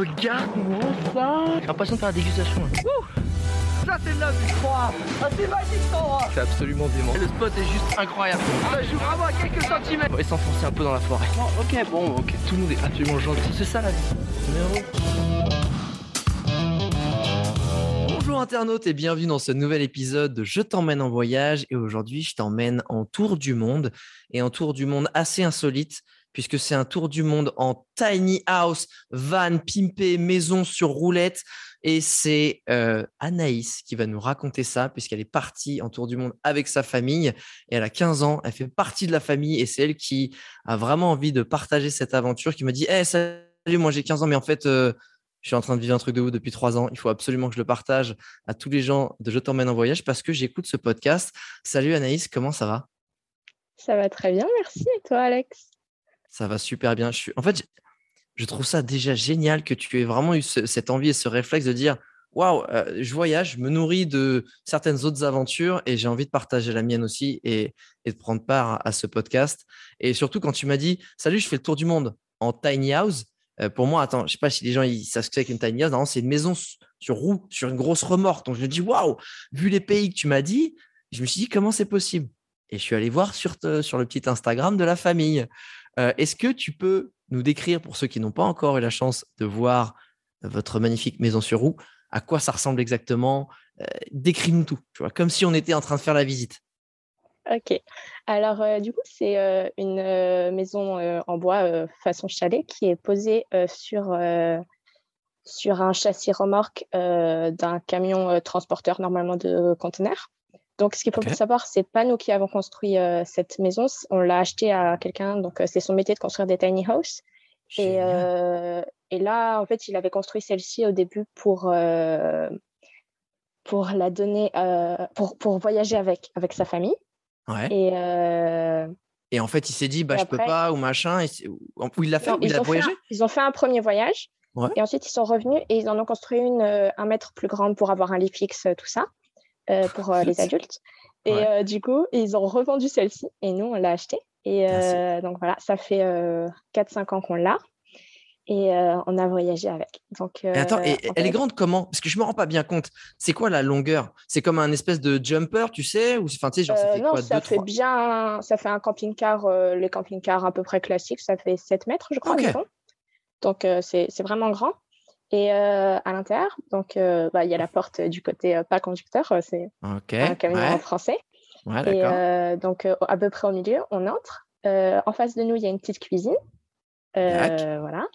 regarde-moi ça J'ai l'impression de faire la dégustation. là. Ça c'est de la vue Ah c'est magique cet endroit C'est absolument dément. Le spot est juste incroyable. Ça joue vraiment à quelques centimètres On va s'enfoncer un peu dans la forêt. Bon, ok, bon, ok. Tout le monde est absolument gentil. C'est ça la vie. Bonjour internautes et bienvenue dans ce nouvel épisode de Je t'emmène en voyage. Et aujourd'hui, je t'emmène en tour du monde et en tour du monde assez insolite puisque c'est un tour du monde en tiny house, van, pimpé, maison sur roulette. Et c'est euh, Anaïs qui va nous raconter ça, puisqu'elle est partie en tour du monde avec sa famille. Et elle a 15 ans, elle fait partie de la famille et c'est elle qui a vraiment envie de partager cette aventure, qui me dit hey, Salut, moi j'ai 15 ans, mais en fait, euh, je suis en train de vivre un truc de vous depuis 3 ans. Il faut absolument que je le partage à tous les gens de Je t'emmène en voyage parce que j'écoute ce podcast. Salut Anaïs, comment ça va? Ça va très bien, merci. Et toi, Alex? Ça va super bien. En fait, je trouve ça déjà génial que tu aies vraiment eu ce- cette envie et ce réflexe de dire waouh, euh, je voyage, je me nourris de certaines autres aventures et j'ai envie de partager la mienne aussi et, de prendre part à, ce podcast. Et surtout quand tu m'as dit salut, je fais le tour du monde en tiny house. euh, pour moi, attends, je sais pas si les gens ils savent ce que c'est qu'une tiny house. C'est une maison sur roue, sur une grosse remorque. Donc je me dis waouh, vu les pays que tu m'as dit, je me suis dit comment c'est possible? Et je suis allé voir sur, sur le petit Instagram de la famille. Euh, Est-ce que tu peux nous décrire, pour ceux qui n'ont pas encore eu la chance de voir votre magnifique maison sur roue, à quoi ça ressemble exactement Euh, Décris-nous tout, tu vois, comme si on était en train de faire la visite. Ok. Alors, euh, du coup, c'est euh, une euh, maison euh, en bois euh, façon chalet qui est posée euh, sur, euh, sur un châssis remorque euh, d'un camion euh, transporteur normalement de conteneurs. Donc, ce qu'il faut Ok. savoir, c'est pas nous qui avons construit euh, cette maison. On l'a acheté à quelqu'un. Donc, euh, c'est son métier de construire des tiny houses. Et, euh, et là, en fait, il avait construit celle-ci au début pour, pour la donner, pour, pour voyager avec, avec sa famille. Ouais. Et Et en fait, il s'est dit, bah, et je peux après- pas, ou machin. et ou il l'a fait, non, il ils, a voyagé? un, ils ont fait un premier voyage. Ouais. Et ensuite, ils sont revenus et ils en ont construit une un mètre plus grande pour avoir un lit fixe, tout ça, pour euh, les adultes. Et Ouais. euh, du coup, ils ont revendu celle-ci et nous, on l'a achetée. Et Ah, euh, donc voilà, ça fait euh, 4-5 ans qu'on l'a. Et euh, on a voyagé avec. Donc, Et attends, et, euh, elle est grande comment? Parce que je me rends pas bien compte. C'est quoi la longueur? C'est comme un espèce de jumper, tu sais Ou enfin, tu sais, genre, ça euh, fait non, quoi ça deux, fait trois? bien, ça fait un camping-car, euh, les camping-cars à peu près classiques, ça fait 7 mètres, je crois, Ok. environ. Donc, euh, c'est vraiment grand. Et euh, à l'intérieur, donc, euh, bah, il y a la porte du côté euh, pas conducteur, c'est un camion en français. ouais Et donc, à peu près au milieu, on entre. En face de nous, il y a une petite cuisine. Voilà.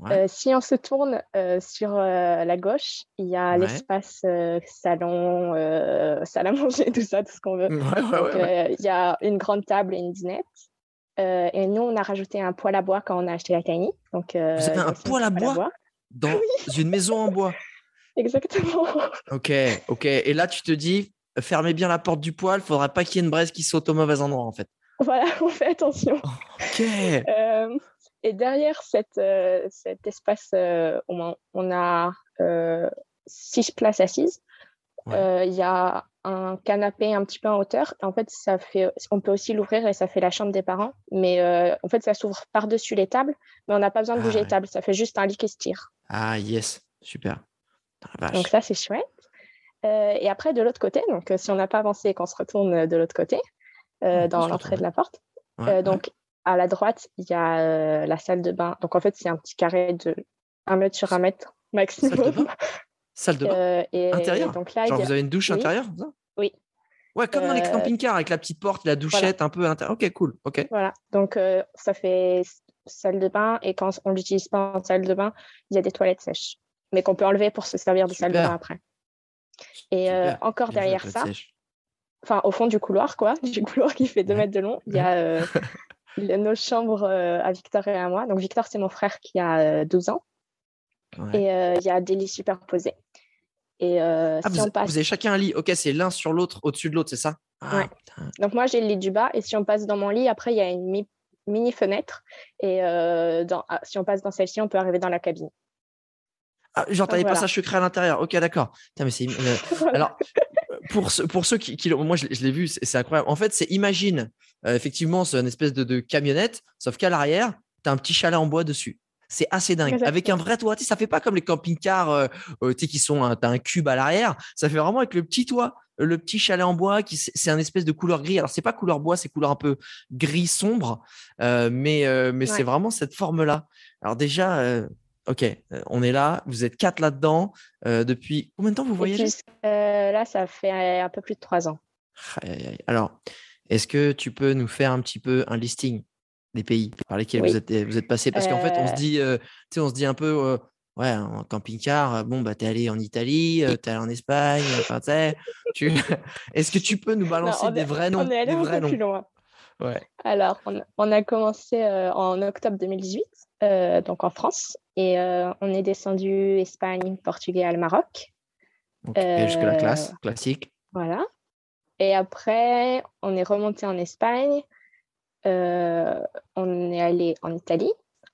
Ouais. Si on se tourne sur la gauche, il y a l'espace salon, salle à manger, tout ça, tout ce qu'on veut. Il y a une grande table et une dinette. Et nous, on a rajouté un poêle à bois quand on a acheté la Tiny. Donc, Vous avez un poêle à bois Dans une maison en bois. Exactement. Ok, ok. Et là, tu te dis, fermez bien la porte du poêle, faudra pas qu'il y ait une braise qui saute au mauvais endroit, en fait. voilà, on fait attention. Ok. Euh, et derrière cette, euh, cet espace, euh, on, on a euh, six places assises. Ouais. Il y a un canapé un petit peu en hauteur. En fait, ça fait, on peut aussi l'ouvrir et ça fait la chambre des parents. Mais en fait, ça s'ouvre par-dessus les tables. Mais on n'a pas besoin de Ah bouger ouais. les tables. Ça fait juste un lit qui se tire. Ah, yes. Super. Donc ça, c'est chouette. Euh, et après, de l'autre côté, donc euh, si on n'a pas avancé et qu'on se retourne euh, de l'autre côté, euh, dans l'entrée de la porte, Ouais, euh, ouais. donc à la droite, il y a la salle de bain. Donc en fait, c'est un petit carré de 1 mètre sur 1 mètre Salle de maximum. bain? Salle de bain Euh, et Intérieur? donc là, Genre, a- vous avez une douche oui. intérieure Oui. Ouais, comme dans les camping-cars avec la petite porte, la douchette un peu intérieure. Ok, cool. Ok. Voilà. Donc ça fait salle de bain et quand on l'utilise pas en salle de bain, il y a des toilettes sèches, mais qu'on peut enlever pour se servir de salle de bain après. Et euh, encore derrière ça, enfin au fond du couloir, quoi, du couloir qui fait 2 Ouais. mètres de long, il y a euh, nos chambres euh, à Victor et à moi. Donc Victor, c'est mon frère qui a euh, 12 ans Ouais. et il y a des lits superposés. Et Ah, si vous, on passe, vous avez chacun un lit. Ok, c'est l'un sur l'autre, au-dessus de l'autre, c'est ça? Ah, Ouais. donc moi j'ai le lit du bas et si on passe dans mon lit, après il y a une mini fenêtre et euh, dans, ah, si on passe dans celle-ci, on peut arriver dans la cabine. Ah, genre, t'avais voilà. passage secret à l'intérieur. Ok, d'accord. Mais euh, Voilà. Alors, pour, ceux- pour ceux qui, qui l'ont- moi je, l'ai- je l'ai vu, c'est incroyable. En fait, c'est imagine, euh, effectivement, c'est une espèce de, de camionnette, sauf qu'à l'arrière, tu as un petit chalet en bois dessus. C'est assez dingue. Avec un vrai toit, ça fait pas comme les camping-cars euh, qui sont un, as un cube à l'arrière. Ça fait vraiment avec le petit toit, le petit chalet en bois qui c'est un espèce de couleur gris. Alors c'est pas couleur bois, c'est couleur un peu gris sombre, mais mais c'est vraiment cette forme là. Alors déjà, ok, on est là. Vous êtes quatre là-dedans. depuis combien de temps vous voyagez? Là, ça fait un peu plus de trois ans. Alors, est-ce que tu peux nous faire un petit peu un listing des pays par lesquels vous, êtes, vous êtes passé Parce qu'en fait, on se dit, on se dit un peu, ouais, en camping-car, bon, bah, t'es allé en Italie, t'es allé en Espagne, enfin, tu Est-ce que tu peux nous balancer des vrais noms On est allé un peu plus loin. Ouais. Alors, on, a commencé en octobre 2018, donc en France, et on est descendu Espagne, Portugal, Maroc. jusque la classe, classique? Voilà. Et après, on est remonté en Espagne. On est allé en Italie.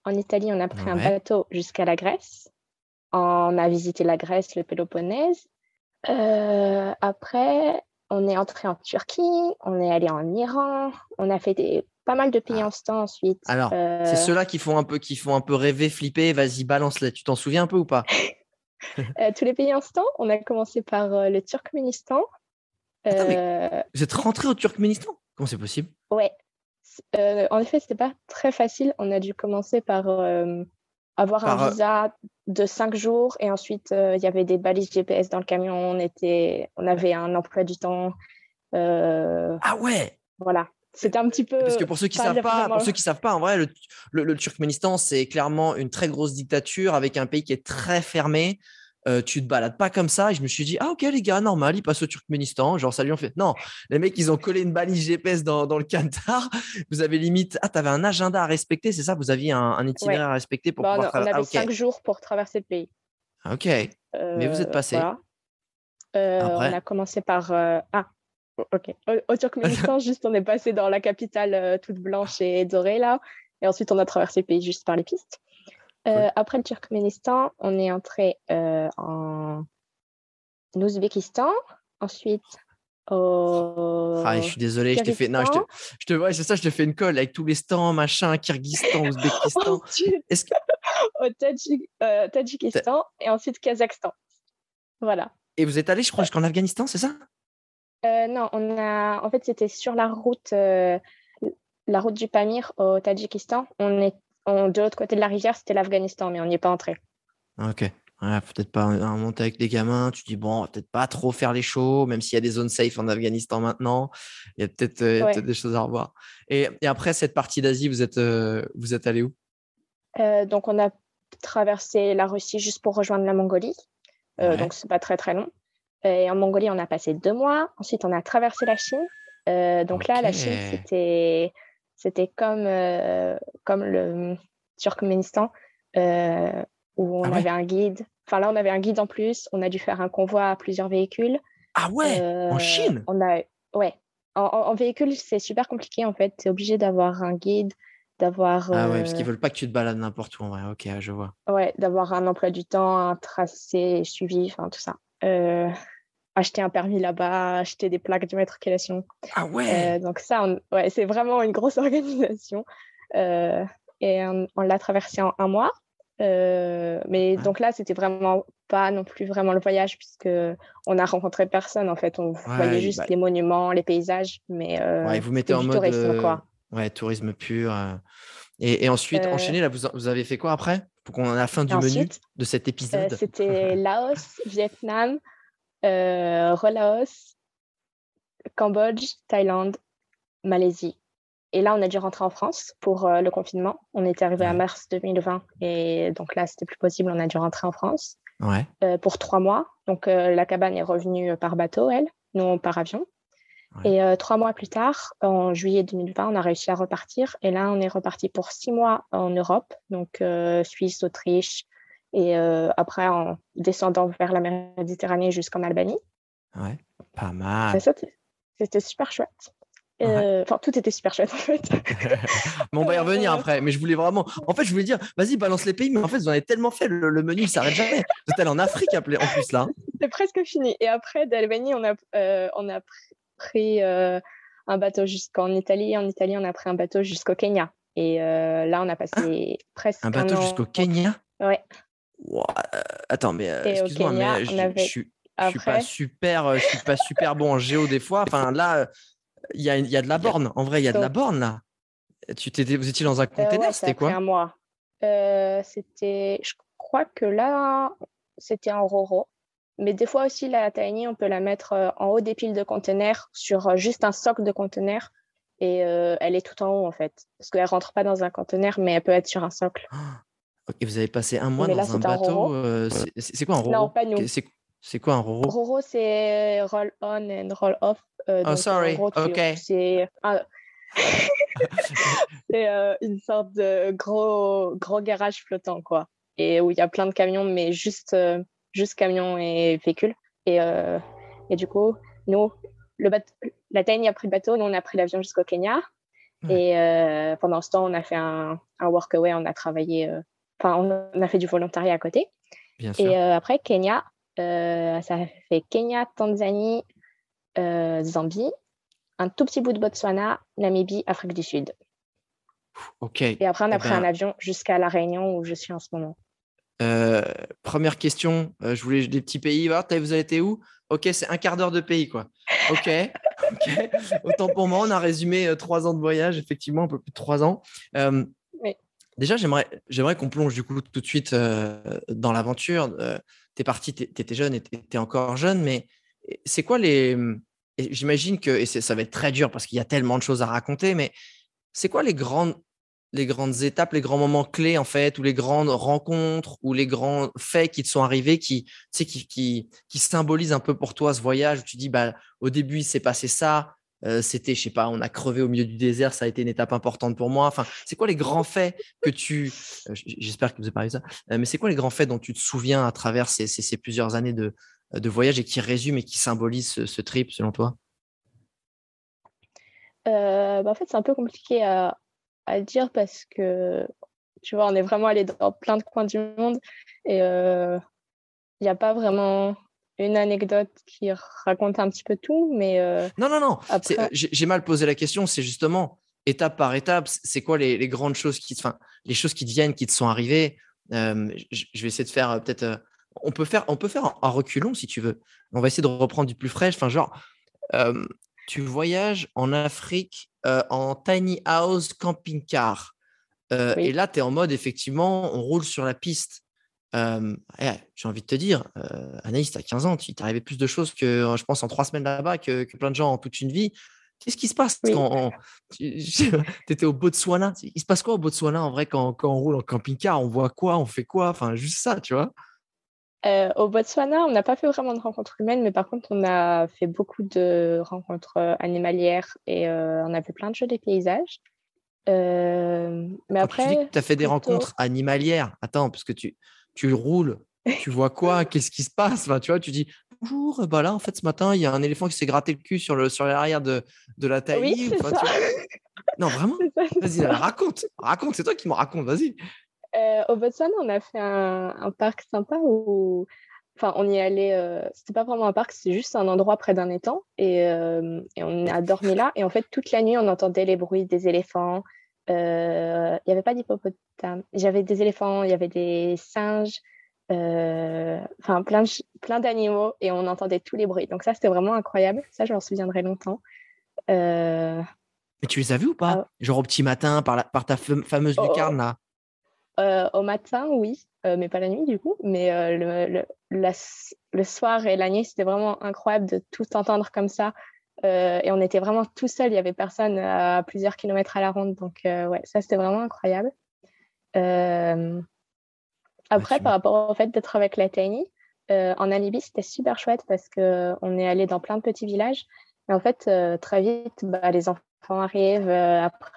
En Italie, on a pris un bateau jusqu'à la Grèce. On a visité la Grèce, le Péloponnèse. Euh, après, on est entré en Turquie. On est allé en Iran. On a fait des, pas mal de pays ah. en ce temps ensuite. Alors, c'est euh, ceux-là qui font un peu, qui font un peu rêver, flipper. Vas-y, balance-les. Tu t'en souviens un peu ou pas? Tous les pays en ce temps. On a commencé par le Turkménistan. Euh, vous êtes rentré au Turkménistan? Comment c'est possible? Ouais. Euh, en effet, c'était pas très facile. On a dû commencer par euh, avoir un visa de cinq jours et ensuite il y avait des balises GPS dans le camion. On, était... on avait un emploi du temps. Ah ouais Voilà. C'était un petit peu. Parce que pour ceux qui savent pas, pour ceux qui savent pas, en vrai, le, le Turkménistan, c'est clairement une très grosse dictature avec un pays qui est très fermé. Euh, tu te balades pas comme ça. Et je me suis dit, ah ok les gars, normal, ils passent au Turkménistan. Genre, ça lui en fait. Non, les mecs, ils ont collé une balise GPS dans, dans le Qatar. Vous avez limite, ah, tu avais un agenda à respecter, c'est ça? Vous aviez un, itinéraire à respecter pour bah, pouvoir On avait ah, cinq jours pour traverser le pays. Ah, ok. Mais vous êtes passé. Euh, on a commencé par. Euh, ah, ok. Au, Turkménistan, juste, on est passé dans la capitale toute blanche et dorée là. Et ensuite, on a traversé le pays juste par les pistes. Euh, après le Turkménistan, on est entré euh, en Ouzbékistan, ensuite au. Ah, je suis désolé, je t'ai fait. Non, je te, je te... Ouais, c'est ça, je te fais une colle avec tous les stands, machin, Kyrgyzstan, Ouzbékistan. Est-ce que... au euh, Tadjikistan et ensuite Kazakhstan. Voilà. Et vous êtes allé, je crois, jusqu'en Afghanistan, c'est ça? Non, on a. En fait, c'était sur la route, la route du Pamir au Tadjikistan. On est de l'autre côté de la rivière, c'était l'Afghanistan, mais on n'y est pas entré. Ok. peut-être pas monter avec des gamins. Tu dis, bon, peut-être pas trop faire les shows, même s'il y a des zones safe en Afghanistan maintenant. Il y a peut-être euh, des choses à revoir. Et, après cette partie d'Asie, vous êtes, euh, vous êtes allé où? Euh, Donc, on a traversé la Russie juste pour rejoindre la Mongolie. Donc, Donc, c'est pas très, très long. Et en Mongolie, on a passé deux mois. Ensuite, on a traversé la Chine. donc là, la Chine, c'était c'était comme, euh, comme le Turkménistan, euh, où on ah avait un guide. Enfin, là, on avait un guide en plus. On a dû faire un convoi à plusieurs véhicules. Ah ouais? En euh, Chine? on a, Ouais. En, véhicule, c'est super compliqué, en fait. Tu es obligé d'avoir un guide, d'avoir. Ah ouais, parce qu'ils veulent pas que tu te balades n'importe où, en vrai. Ok, je vois. Ouais, d'avoir un emploi du temps, un tracé suivi, enfin, tout ça acheter un permis là-bas, acheter des plaques d'immatriculation. Ah ouais euh, Donc ça, ouais, c'est vraiment une grosse organisation. Euh, et on, l'a traversé en un mois. Euh, mais donc là, c'était vraiment pas non plus vraiment le voyage puisque on a rencontré personne en fait. On voyait juste bah les monuments, les paysages, mais ouais, vous mettez en mode tourisme, quoi. Ouais, tourisme pur. Et, ensuite, enchaîner là, vous, vous, avez fait quoi après? Pour qu'on ait la fin du menu de cet épisode C'était Laos, Vietnam, euh, Relaos, Cambodge, Thaïlande, Malaisie. Et là, on a dû rentrer en France pour euh, le confinement. On était arrivé à mars 2020 et donc là, c'était plus possible. On a dû rentrer en France euh, pour trois mois. Donc la cabane est revenue par bateau, elle, nous par avion. Et trois mois plus tard, en juillet 2020, on a réussi à repartir. Et là, on est reparti pour six mois en Europe, donc Suisse, Autriche, et euh, après en descendant vers la Méditerranée jusqu'en Albanie. Ouais, pas mal. C'était super chouette. Euh, enfin, tout était super chouette en fait. mais on va y revenir après. Mais je voulais vraiment. En fait, je voulais dire, vas-y, balance les pays. Mais en fait, vous en avez tellement fait, le, menu, il s'arrête jamais. Vous êtes allé en Afrique en plus là. C'est presque fini. Et après, d'Albanie, on a, euh, on a pris un bateau jusqu'en Italie. En Italie, on a pris un bateau jusqu'au Kenya. Et là, on a passé presque un bateau jusqu'au Kenya? Ouais. Attends, mais excuse-moi, mais je, suis, suis pas super, je suis pas super bon en géo des fois. Enfin là, il y a, y a de la borne. En vrai, il y a de la borne là. Tu t'étais, vous étiez dans un container, c'était quoi? un mois. c'était, je crois que là, c'était un Roro. Mais des fois aussi, la Tiny, on peut la mettre euh, en haut des piles de conteneurs sur euh, juste un socle de conteneurs. Et euh, elle est tout en haut, en fait. Parce qu'elle rentre pas dans un conteneur, mais elle peut être sur un socle. Et vous avez passé un mois dans un bateau. c'est quoi un Roro? Non, pas nous. C'est quoi un Roro? Roro, c'est roll on and roll off. oh, sorry. ok. C'est une sorte de gros, gros garage flottant, quoi. Et où il y a plein de camions, mais juste juste camions et véhicules. Et, euh, et du coup, nous, le la Tiny a pris le bateau, nous, on a pris l'avion jusqu'au Kenya. Et euh, pendant ce temps, on a fait un, un workaway, on a travaillé, euh, enfin, on a fait du volontariat à côté. Bien sûr. Et après, Kenya, ça a fait Kenya, Tanzanie, Zambie, un tout petit bout de Botswana, Namibie, Afrique du Sud. Ok. Et après, on a eh pris un ben avion jusqu'à La Réunion où je suis en ce moment. Euh, première question, euh, je voulais des petits pays. Vous avez été où? Ok, c'est un quart d'heure de pays, quoi. Ok, Autant pour moi, on a résumé euh, trois ans de voyage, effectivement, un peu plus de trois ans. Déjà, j'aimerais, qu'on plonge du coup tout de suite dans l'aventure. tu es parti, tu étais jeune et tu étais encore jeune, mais c'est quoi les. J'imagine que, et ça va être très dur parce qu'il y a tellement de choses à raconter, mais c'est quoi les grandes les grandes étapes, les grands moments clés en fait, ou les grandes rencontres, ou les grands faits qui te sont arrivés, qui, tu qui, qui, symbolisent un peu pour toi ce voyage où tu dis, bah, au début, il s'est passé ça, c'était, je sais pas, on a crevé au milieu du désert, ça a été une étape importante pour moi. Enfin, c'est quoi les grands faits que tu, j'espère que vous avez parlé de ça, mais c'est quoi les grands faits dont tu te souviens à travers ces, ces, plusieurs années de, de, voyage et qui résument et qui symbolisent ce, trip selon toi? Bah, En fait, c'est un peu compliqué à à dire parce que, tu vois, on est vraiment allé dans plein de coins du monde et il n'y a pas vraiment une anecdote qui raconte un petit peu tout, mais... Euh, non, non, non, j'ai mal posé la question, c'est justement étape par étape, c'est quoi les, les, grandes choses qui, enfin, les choses qui te viennent, qui te sont arrivées? Euh, je vais essayer de faire peut-être, on peut faire, on peut faire un reculon si tu veux. On va essayer de reprendre du plus frais. Enfin, genre, tu voyages en Afrique euh, en tiny house camping-car. Euh, et là, tu es en mode, effectivement, on roule sur la piste. Euh, j'ai envie de te dire, Anaïs, tu as 15 ans, tu t'es arrivé plus de choses que, je pense, en trois semaines là-bas que, plein de gens en toute une vie. Qu'est-ce qui se passe? Quand tu étais au Botswana. Il se passe quoi au Botswana en vrai quand, quand on roule en camping-car? On voit quoi? On fait quoi? Enfin, juste ça, tu vois? Euh, au Botswana, on n'a pas fait vraiment de rencontres humaines, mais par contre, on a fait beaucoup de rencontres animalières et on a fait plein de jeux des paysages. mais après, tu dis que tu as fait des rencontres animalières. Attends, parce que tu, tu roules, tu vois quoi? Qu'est-ce qui se passe? Enfin, Tu vois, tu dis bonjour, bah là, en fait, ce matin, il y a un éléphant qui s'est gratté le cul sur l'arrière sur de, de la taille. Oui, Non, vraiment? Vas-y, raconte, raconte, c'est toi qui me raconte, vas-y. Euh, au Botswana, on a fait un, parc sympa où, enfin, on y allé. Euh, c'était pas vraiment un parc, c'est juste un endroit près d'un étang et, euh, et, on a dormi là. Et en fait, toute la nuit, on entendait les bruits des éléphants. Il n'y avait pas d'hippopotames. J'avais des éléphants, il y avait des singes, enfin plein, plein d'animaux et on entendait tous les bruits. Donc ça, c'était vraiment incroyable. Ça, je m'en souviendrai longtemps. Mais tu les as vus ou pas? ah Genre au petit matin, par, la, par ta fameuse oh, oh. lucarne là? Euh, au matin, oui, euh, mais pas la nuit du coup. Mais euh, le, le, soir et la nuit, c'était vraiment incroyable de tout entendre comme ça. Et on était vraiment tout seul, il n'y avait personne à plusieurs kilomètres à la ronde. Donc, ouais, ça, c'était vraiment incroyable. Après, par rapport au fait d'être avec la TNI, en Namibie, c'était super chouette parce qu'on est allé dans plein de petits villages. Et en fait, très vite, bah, les enfants arrivent après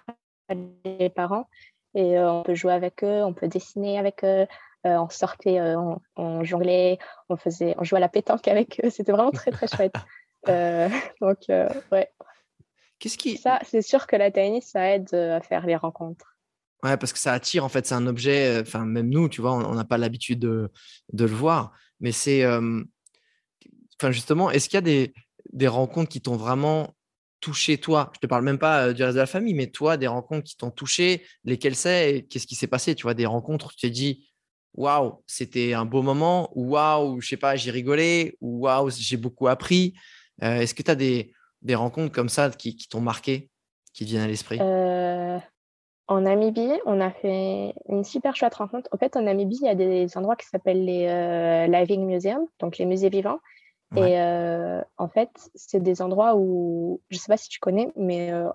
les parents et euh, on peut jouer avec eux, on peut dessiner avec eux. Euh, on sortait, euh, on, jonglait, on faisait, on jouait à la pétanque avec eux. C'était vraiment très très chouette. donc ouais. Qu'est-ce qui Ça, c'est sûr que la tennis, ça aide à faire les rencontres. Ouais, parce que ça attire, en fait, c'est un objet, enfin, même nous, tu vois, on n'a pas l'habitude de, de, le voir, mais c'est, enfin, justement, est-ce qu'il y a des, des rencontres qui t'ont vraiment touché toi? Je te parle même pas du reste de la famille, mais toi, des rencontres qui t'ont touché, lesquelles c'est et qu'est-ce qui s'est passé? Tu vois, des rencontres où tu t'es dit, waouh, c'était un beau moment, ou waouh, je sais pas, j'ai rigolé, ou waouh, j'ai beaucoup appris. Est-ce que tu as des, des, rencontres comme ça qui, qui t'ont marqué, qui te viennent à l'esprit? En Namibie, on a fait une super chouette rencontre. En fait, en Namibie, il y a des endroits qui s'appellent les Living Museums, donc les musées vivants. Et euh, en fait, c'est des endroits où, je ne sais pas si tu connais, mais euh,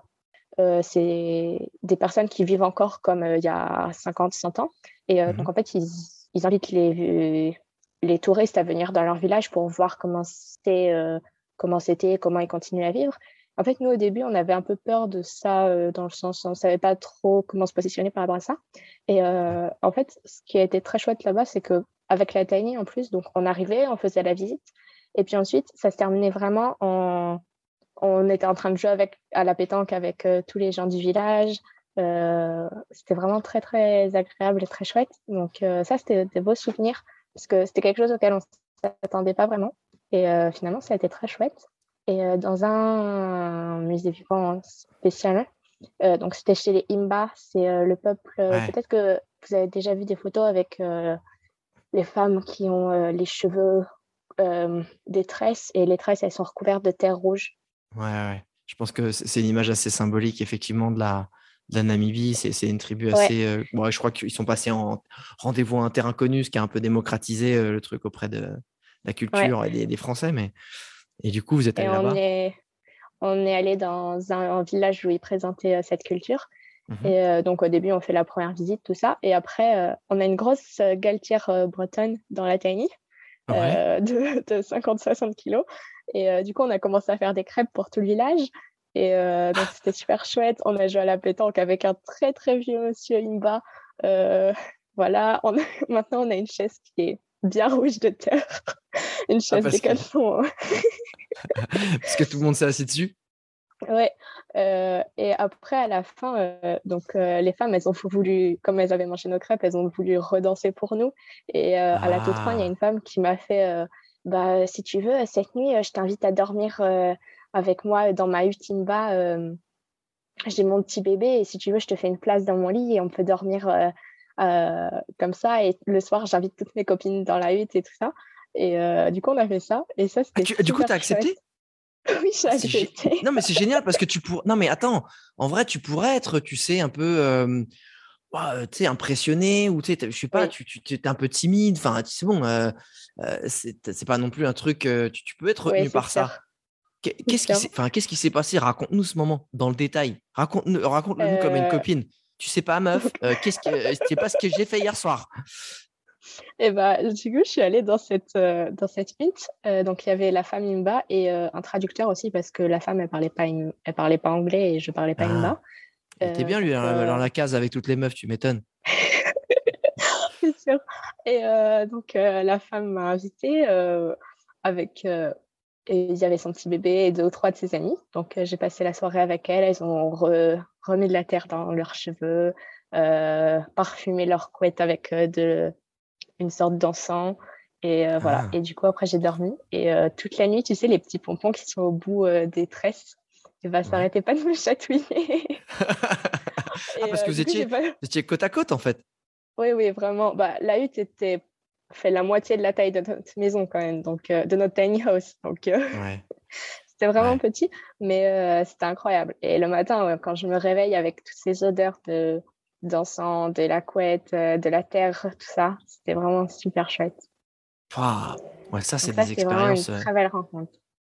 euh, c'est des personnes qui vivent encore comme il y a 50, 100 ans. Et mmh donc, en fait, ils, ils, invitent les, les touristes à venir dans leur village pour voir comment c'était, comment c'était, comment ils continuent à vivre. En fait, nous, au début, on avait un peu peur de ça, dans le sens on ne savait pas trop comment se positionner par rapport à ça. Et en fait, ce qui a été très chouette là-bas, c'est que avec la Tiny, en plus, donc on arrivait, on faisait la visite, et puis ensuite, ça se terminait vraiment en. On était en train de jouer avec, à la pétanque avec euh, tous les gens du village. Euh, c'était vraiment très, très agréable et très chouette. Donc, euh, ça, c'était des beaux souvenirs parce que c'était quelque chose auquel on ne s'attendait pas vraiment. Et finalement, ça a été très chouette. Et dans un musée vivant spécial, donc c'était chez les Imba, c'est le peuple. Peut-être que vous avez déjà vu des photos avec les femmes qui ont les cheveux euh, des tresses et les tresses, elles sont recouvertes de terre rouge. Ouais, ouais. Je pense que c'est une image assez symbolique, effectivement, de la, de la Namibie. C'est une tribu assez. Euh, je crois qu'ils sont passés en rendez-vous à un terrain connu, ce qui a un peu démocratisé euh, le truc auprès de la culture et des, Français. Mais... Et du coup, vous êtes allé là-bas? On est allé dans un, village où ils présentaient cette culture. Mmh et donc, au début, on fait la première visite, tout ça. Et après, on a une grosse galtière bretonne dans la Tiny. Euh, de, 50-60 kilos. Et euh, du coup, on a commencé à faire des crêpes pour tout le village. Et euh, donc, c'était super chouette. On a joué à la pétanque avec un très, très vieux monsieur Imba. voilà, on maintenant, on a une chaise qui est bien rouge de terre. une chaise ah, des que... parce que tout le monde s'est assis dessus? Ouais. Euh, et après, à la fin, euh, donc euh, les femmes, elles ont voulu, comme elles avaient mangé nos crêpes, elles ont voulu redanser pour nous. Et à la toute fin, il y a ah. une femme qui m'a fait, bah, si tu veux, cette nuit, je t'invite à dormir avec moi dans ma hutte bas. J'ai mon petit bébé et si tu veux, je te fais une place dans mon lit et on peut dormir comme ça. Et le soir, j'invite toutes mes copines dans la hutte et tout ça. Et du coup, on a fait ça. Et ça, ah, c'était. du coup, tu as accepté? Oui, j'ai accepté. Non, mais c'est génial parce que tu pourrais. Non, mais attends, en vrai, tu pourrais être, tu sais, un peu. Euh... tu sais, impressionné ou tu sais, je sais pas, tu, tu es un peu timide. Enfin, c'est bon, euh, euh, c'est pas non plus un truc. tu, tu, peux être retenu par ça. Qu'est-ce qui s'est enfin, qu'est-ce qui s'est passé? Raconte-nous ce moment dans le détail. Raconte-le raconte nous comme une copine. Tu sais pas, meuf, qu'est-ce que c'est pas ce que j'ai fait hier soir. Et bah, du coup, je suis allée dans cette, euh, dans cette. Euh, donc, il y avait la femme Imba et euh, un traducteur aussi parce que la femme, elle parlait pas, elle parlait pas anglais et je parlais pas Imba. Ah. T'es bien, lui, hein, dans la case avec toutes les meufs, tu m'étonnes. C'est sûr. Et donc, la femme m'a invitée avec. et il y avait son petit bébé et deux ou trois de ses amis. Donc, j'ai passé la soirée avec elle. Elles ont remis de la terre dans leurs cheveux, parfumé leur couette avec de une sorte d'encens. Et euh, voilà. Ah. Et du coup, après, j'ai dormi. Et euh, toute la nuit, tu sais, les petits pompons qui sont au bout euh, des tresses, et bah, ça n'arrêtait pas de me chatouiller. ah, parce que vous étiez, étiez, côte à côte, en fait. Oui, oui, vraiment. Bah, la hutte était fait la moitié de la taille de notre maison, quand même, donc de notre tiny house. Donc, c'était vraiment petit, mais c'était incroyable. Et le matin, quand je me réveille avec toutes ces odeurs de d'encens, de la couette, euh, de la terre, tout ça. C'était vraiment super chouette. Ouais, ça, c'est des expériences. Une très belle rencontre.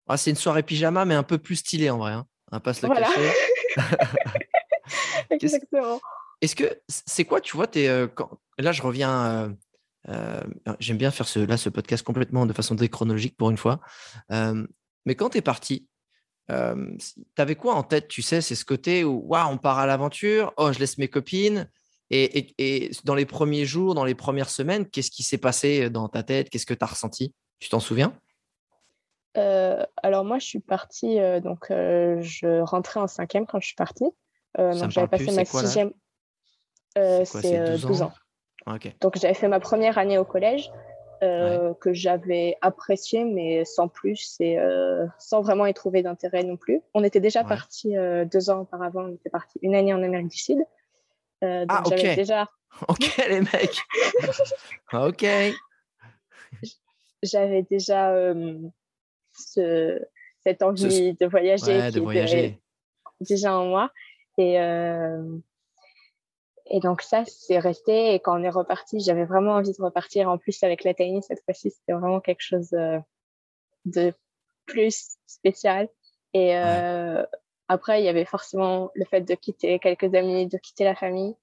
Ah, c'est une soirée pyjama, mais un peu plus stylée en vrai. Hein. On va pas se le cacher. Exactement. Est-ce que c'est quoi, tu vois, es, euh, là, je reviens. Euh, j'aime bien faire ce, là, ce podcast complètement de façon déchronologique pour une fois. mais quand tu es parti, euh, T'avais quoi en tête, tu sais, c'est ce côté où waouh, on part à l'aventure, oh, je laisse mes copines. Et, et, dans les premiers jours, dans les premières semaines, qu'est-ce qui s'est passé dans ta tête? Qu'est-ce que tu as ressenti? Tu t'en souviens? Euh, Alors, moi, je suis partie, euh, donc euh, je rentrais en cinquième quand je suis partie. donc, j'avais passé ma sixième. C'est 12, 12, ans? Ah, donc, j'avais fait ma première année au collège. Que j'avais apprécié, mais sans plus et sans vraiment y trouver d'intérêt non plus. On était déjà parti deux ans auparavant, on était parti une année en Amérique du Sud. donc ah, ok. Déjà... Ok, les mecs. ok. J'avais déjà ce, cette envie de voyager. de voyager. Déjà en moi. Et, et donc ça, c'est resté. Et quand on est reparti, j'avais vraiment envie de repartir. En plus, avec la Tiny, cette fois-ci, c'était vraiment quelque chose de plus spécial. Et après, il y avait forcément le fait de quitter quelques amis, de quitter la famille.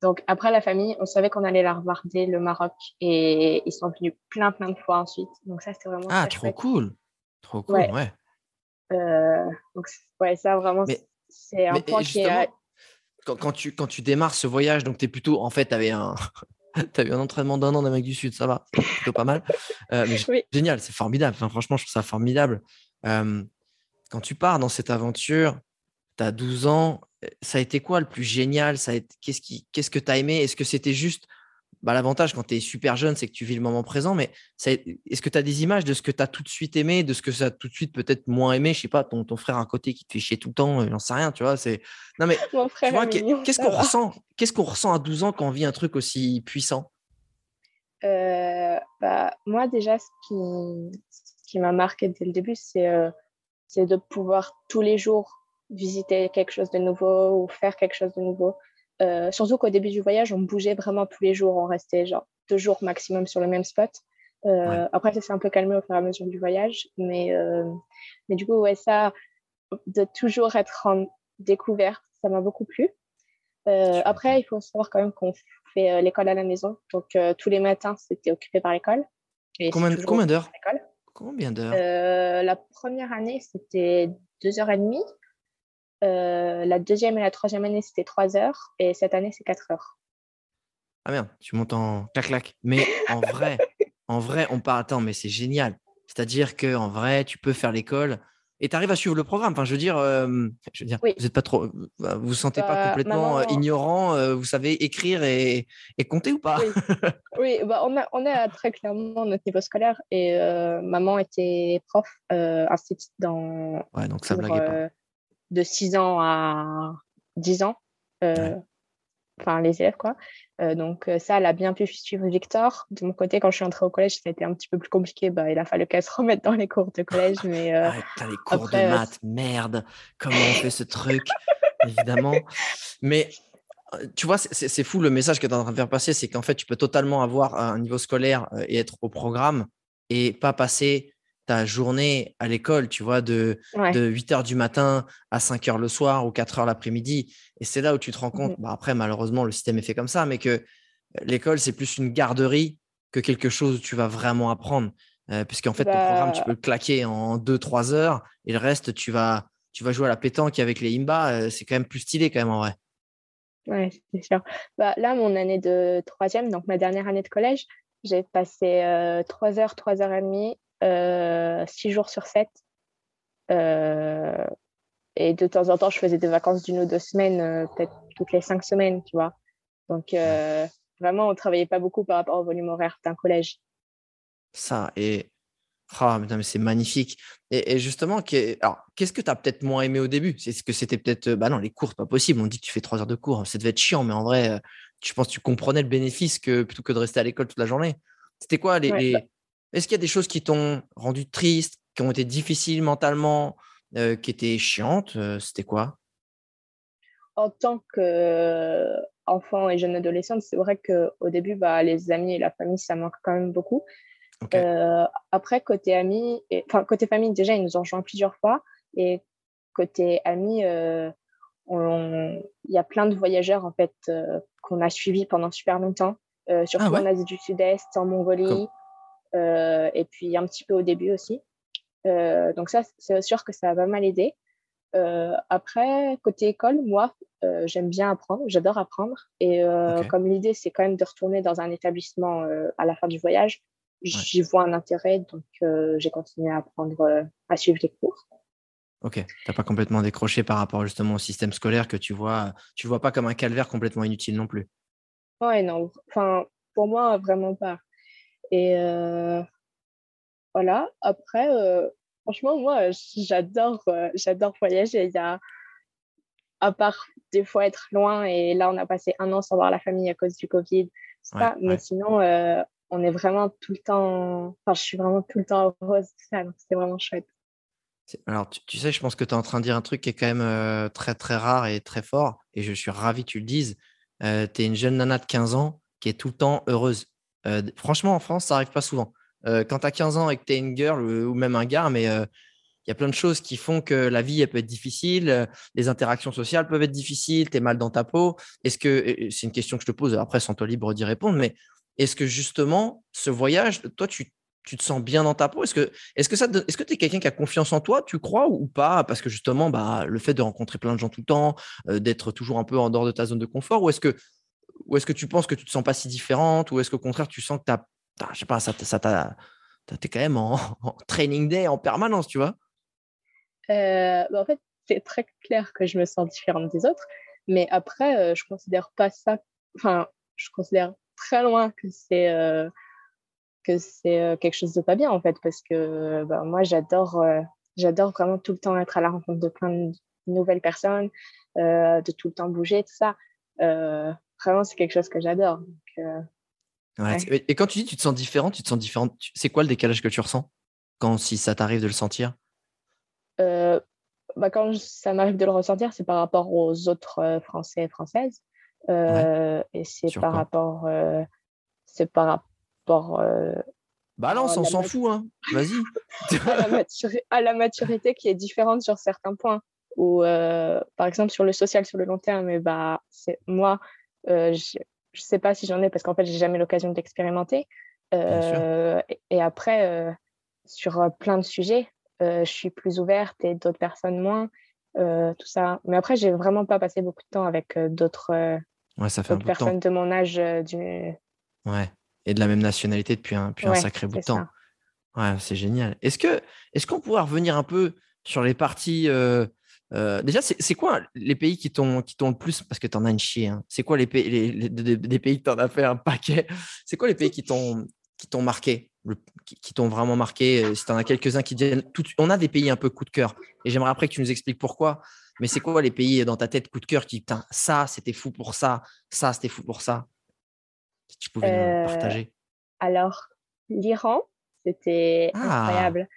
donc après la famille, on savait qu'on allait la regarder le Maroc et ils sont venus plein plein de fois ensuite. Donc ça c'était vraiment ah trop cool, trop cool ouais. donc ouais ça vraiment c'est un point qui est quand, tu, quand tu démarres ce voyage, donc tu es plutôt, en fait, tu avais un. tu as eu un entraînement d'un an d'Amérique du Sud, ça va, plutôt pas mal. Euh, mais Génial, c'est formidable. Enfin, franchement, je trouve ça formidable. Euh, quand tu pars dans cette aventure, tu as 12 ans, ça a été quoi le plus génial? Qu'est-ce Qu'est-ce que tu as aimé? Est-ce que c'était juste bah, l'avantage quand tu es super jeune, c'est que tu vis le moment présent, mais est-ce que tu as des images de ce que tu as tout de suite aimé, de ce que ça a tout de suite peut-être moins aimé? Je sais pas, ton, ton frère à côté qui te fait chier tout le temps, euh, j'en sais rien, tu vois. C'est... Non, mais qu'est-ce qu'on ressent Qu'est-ce qu'on ressent à 12 ans quand on vit un truc aussi puissant? Euh, bah, Moi, déjà, ce qui, qui m'a marqué dès le début, c'est, euh, c'est de pouvoir tous les jours visiter quelque chose de nouveau ou faire quelque chose de nouveau. Euh, surtout qu'au début du voyage, on bougeait vraiment tous les jours. On restait genre deux jours maximum sur le même spot. Euh, Après, ça s'est un peu calmé au fur et à mesure du voyage. Mais, euh, mais du coup, ouais, ça, de toujours être en découverte, ça m'a beaucoup plu. Après, il faut savoir quand même qu'on fait l'école à la maison. Donc, tous les matins, c'était occupé par l'école. Combien, combien d'heures Combien d'heures La première année, c'était deux heures et demie. Euh, la deuxième et la troisième année, c'était trois heures. Et cette année, c'est quatre heures. Ah merde, tu montes en clac-clac. Mais en vrai, en vrai, on part. Attends, mais c'est génial. C'est-à-dire qu'en vrai, tu peux faire l'école et tu arrives à suivre le programme. Enfin, je veux dire, euh, je veux dire vous êtes pas trop, euh, vous vous sentez pas bah, complètement ignorant. vous savez écrire et, et compter ou pas? Oui, bah, on, a, on a très clairement notre niveau scolaire et maman était prof institut dans. Ouais, donc ça blague pas de 6 ans à 10 ans. Euh, enfin, les élèves, quoi. Euh, donc, euh, ça, elle a bien pu suivre Victor. De mon côté, quand je suis entrée au collège, ça a été un petit peu plus compliqué. Bah, il a fallu qu'elle se remette dans les cours de collège. Mais, les cours de maths, merde. Comment on fait ce truc Évidemment. Mais tu vois, c'est fou le message que tu es en train de faire passer, c'est qu'en fait, tu peux totalement avoir un niveau scolaire et être au programme et pas passer ta journée à l'école, tu vois, de, de 8 heures du matin à 5 heures le soir ou 4 heures l'après-midi. Et c'est là où tu te rends compte, mmh bah après, malheureusement, le système est fait comme ça, mais que l'école, c'est plus une garderie que quelque chose où tu vas vraiment apprendre. Euh, puisqu'en fait, ton programme, tu bah peux le claquer en 2-3 heures et le reste, tu vas, tu vas jouer à la pétanque avec les Imba. Euh, c'est quand même plus stylé, quand même, en vrai. Ouais, c'est sûr. Bah, là, mon année de troisième, donc ma dernière année de collège, j'ai passé 3 euh, heures, 3 heures et demie euh, six jours sur 7. Euh, et de temps en temps, je faisais des vacances d'une ou deux semaines, euh, peut-être toutes les cinq semaines, tu vois. Donc, vraiment, on travaillait pas beaucoup par rapport au volume horaire d'un collège. Ça, et oh, mais c'est magnifique. Et, justement, qu'est-ce que tu as peut-être moins aimé au début? C'est ce que c'était peut-être. Bah non, les cours, pas possible. On dit que tu fais trois heures de cours. Ça devait être chiant, mais en vrai, je pense que tu comprenais le bénéfice que plutôt que de rester à l'école toute la journée. C'était quoi les, bah est-ce qu'il y a des choses qui t'ont rendu triste, qui ont été difficiles mentalement, euh, qui étaient chiantes euh, C'était quoi? En tant qu'enfant et jeune adolescente, c'est vrai qu'au début, bah, les amis et la famille, ça manque quand même beaucoup. Euh, après, côté amis, enfin côté famille, déjà, ils nous ont rejoints plusieurs fois. Et côté amis, il y a plein de voyageurs en fait qu'on a suivis pendant super longtemps, surtout ah en Asie du Sud-Est, en Mongolie. Et puis un petit peu au début aussi. Euh, donc ça, c'est sûr que ça va mal aider. Euh, après, côté école, moi, j'aime bien apprendre, j'adore apprendre. Et comme l'idée, c'est quand même de retourner dans un établissement à la fin du voyage, j'y vois un intérêt, donc j'ai continué à apprendre, à suivre les cours. Ok, tu n'as pas complètement décroché par rapport justement au système scolaire que tu vois, tu vois pas comme un calvaire complètement inutile non plus? Ouais, non. Enfin, pour moi, vraiment pas. Et voilà, après, franchement, moi, j'adore j'adore voyager. Il y a, à part des fois être loin, et là, on a passé un an sans voir la famille à cause du Covid, mais sinon, on est vraiment tout le temps, enfin, je suis vraiment tout le temps heureuse, ça, donc c'est vraiment chouette. Alors, tu, sais, je pense que tu es en train de dire un truc qui est quand même très, très rare et très fort, et je suis ravi que tu le dises. tu es une jeune nana de 15 ans qui est tout le temps heureuse. Franchement, en France, ça n'arrive pas souvent. quand tu as 15 ans et que tu es une girl ou, même un gars, mais il y a plein de choses qui font que la vie peut être difficile, les interactions sociales peuvent être difficiles, tu es mal dans ta peau. Est-ce que, c'est une question que je te pose, après, sans toi libre d'y répondre, mais est-ce que justement, ce voyage, toi, tu, te sens bien dans ta peau? Est-ce que est-ce que ça est-ce que tu es quelqu'un qui a confiance en toi, tu crois ou pas? Parce que justement, bah, le fait de rencontrer plein de gens tout le temps, euh, d'être toujours un peu en dehors de ta zone de confort, ou est-ce que ou est-ce que tu penses que tu te sens pas si différente, ou est-ce qu'au contraire tu sens que tu as, je sais pas, ça, ça es quand même en, training day en permanence, tu vois? Euh, bah, En fait, c'est très clair que je me sens différente des autres, mais après, euh, je considère pas ça. Enfin, je considère très loin que c'est euh, que c'est euh, quelque chose de pas bien en fait parce que bah, moi j'adore j'adore vraiment tout le temps être à la rencontre de plein de nouvelles personnes de tout le temps bouger tout ça vraiment c'est quelque chose que j'adore et quand tu dis tu te sens différente tu te sens différente c'est quoi le décalage que tu ressens quand si ça t'arrive de le sentir? Bah, quand ça m'arrive de le ressentir c'est par rapport aux autres français et françaises euh, et c'est par, rapport, euh, c'est par rapport. Euh, Balance, on s'en fout, hein. Vas-y. à, la maturité qui est différente sur certains points. Ou par exemple sur le social sur le long terme, et bah, c'est moi, je ne sais pas si j'en ai parce qu'en fait, j'ai jamais l'occasion d'expérimenter. Et, et, après, sur plein de sujets, je suis plus ouverte et d'autres personnes moins. tout ça. Mais après, j'ai vraiment pas passé beaucoup de temps avec d'autres Ouais, ça fait un personnes de, mon âge. Euh, du... Ouais, et de la même nationalité depuis un, un sacré bout de temps. Ouais, c'est génial. Est-ce que est-ce qu'on pourrait revenir un peu sur les parties euh, euh, déjà, c'est quoi les pays qui t'ont le plus parce que tu en as une chier. Hein, c'est quoi les pays les, des pays que tu en as fait un paquet? C'est quoi les pays qui t'ont marqué, qui, t'ont vraiment marqué Si tu en as quelques-uns qui viennent, tout, on a des pays un peu coup de cœur. Et j'aimerais après que tu nous expliques pourquoi. Mais c'est quoi les pays dans ta tête coup de cœur qui, putain, ça, c'était fou pour ça, ça, c'était fou pour ça Si tu pouvais nous euh, partager? Alors, l'Iran, c'était ah, incroyable.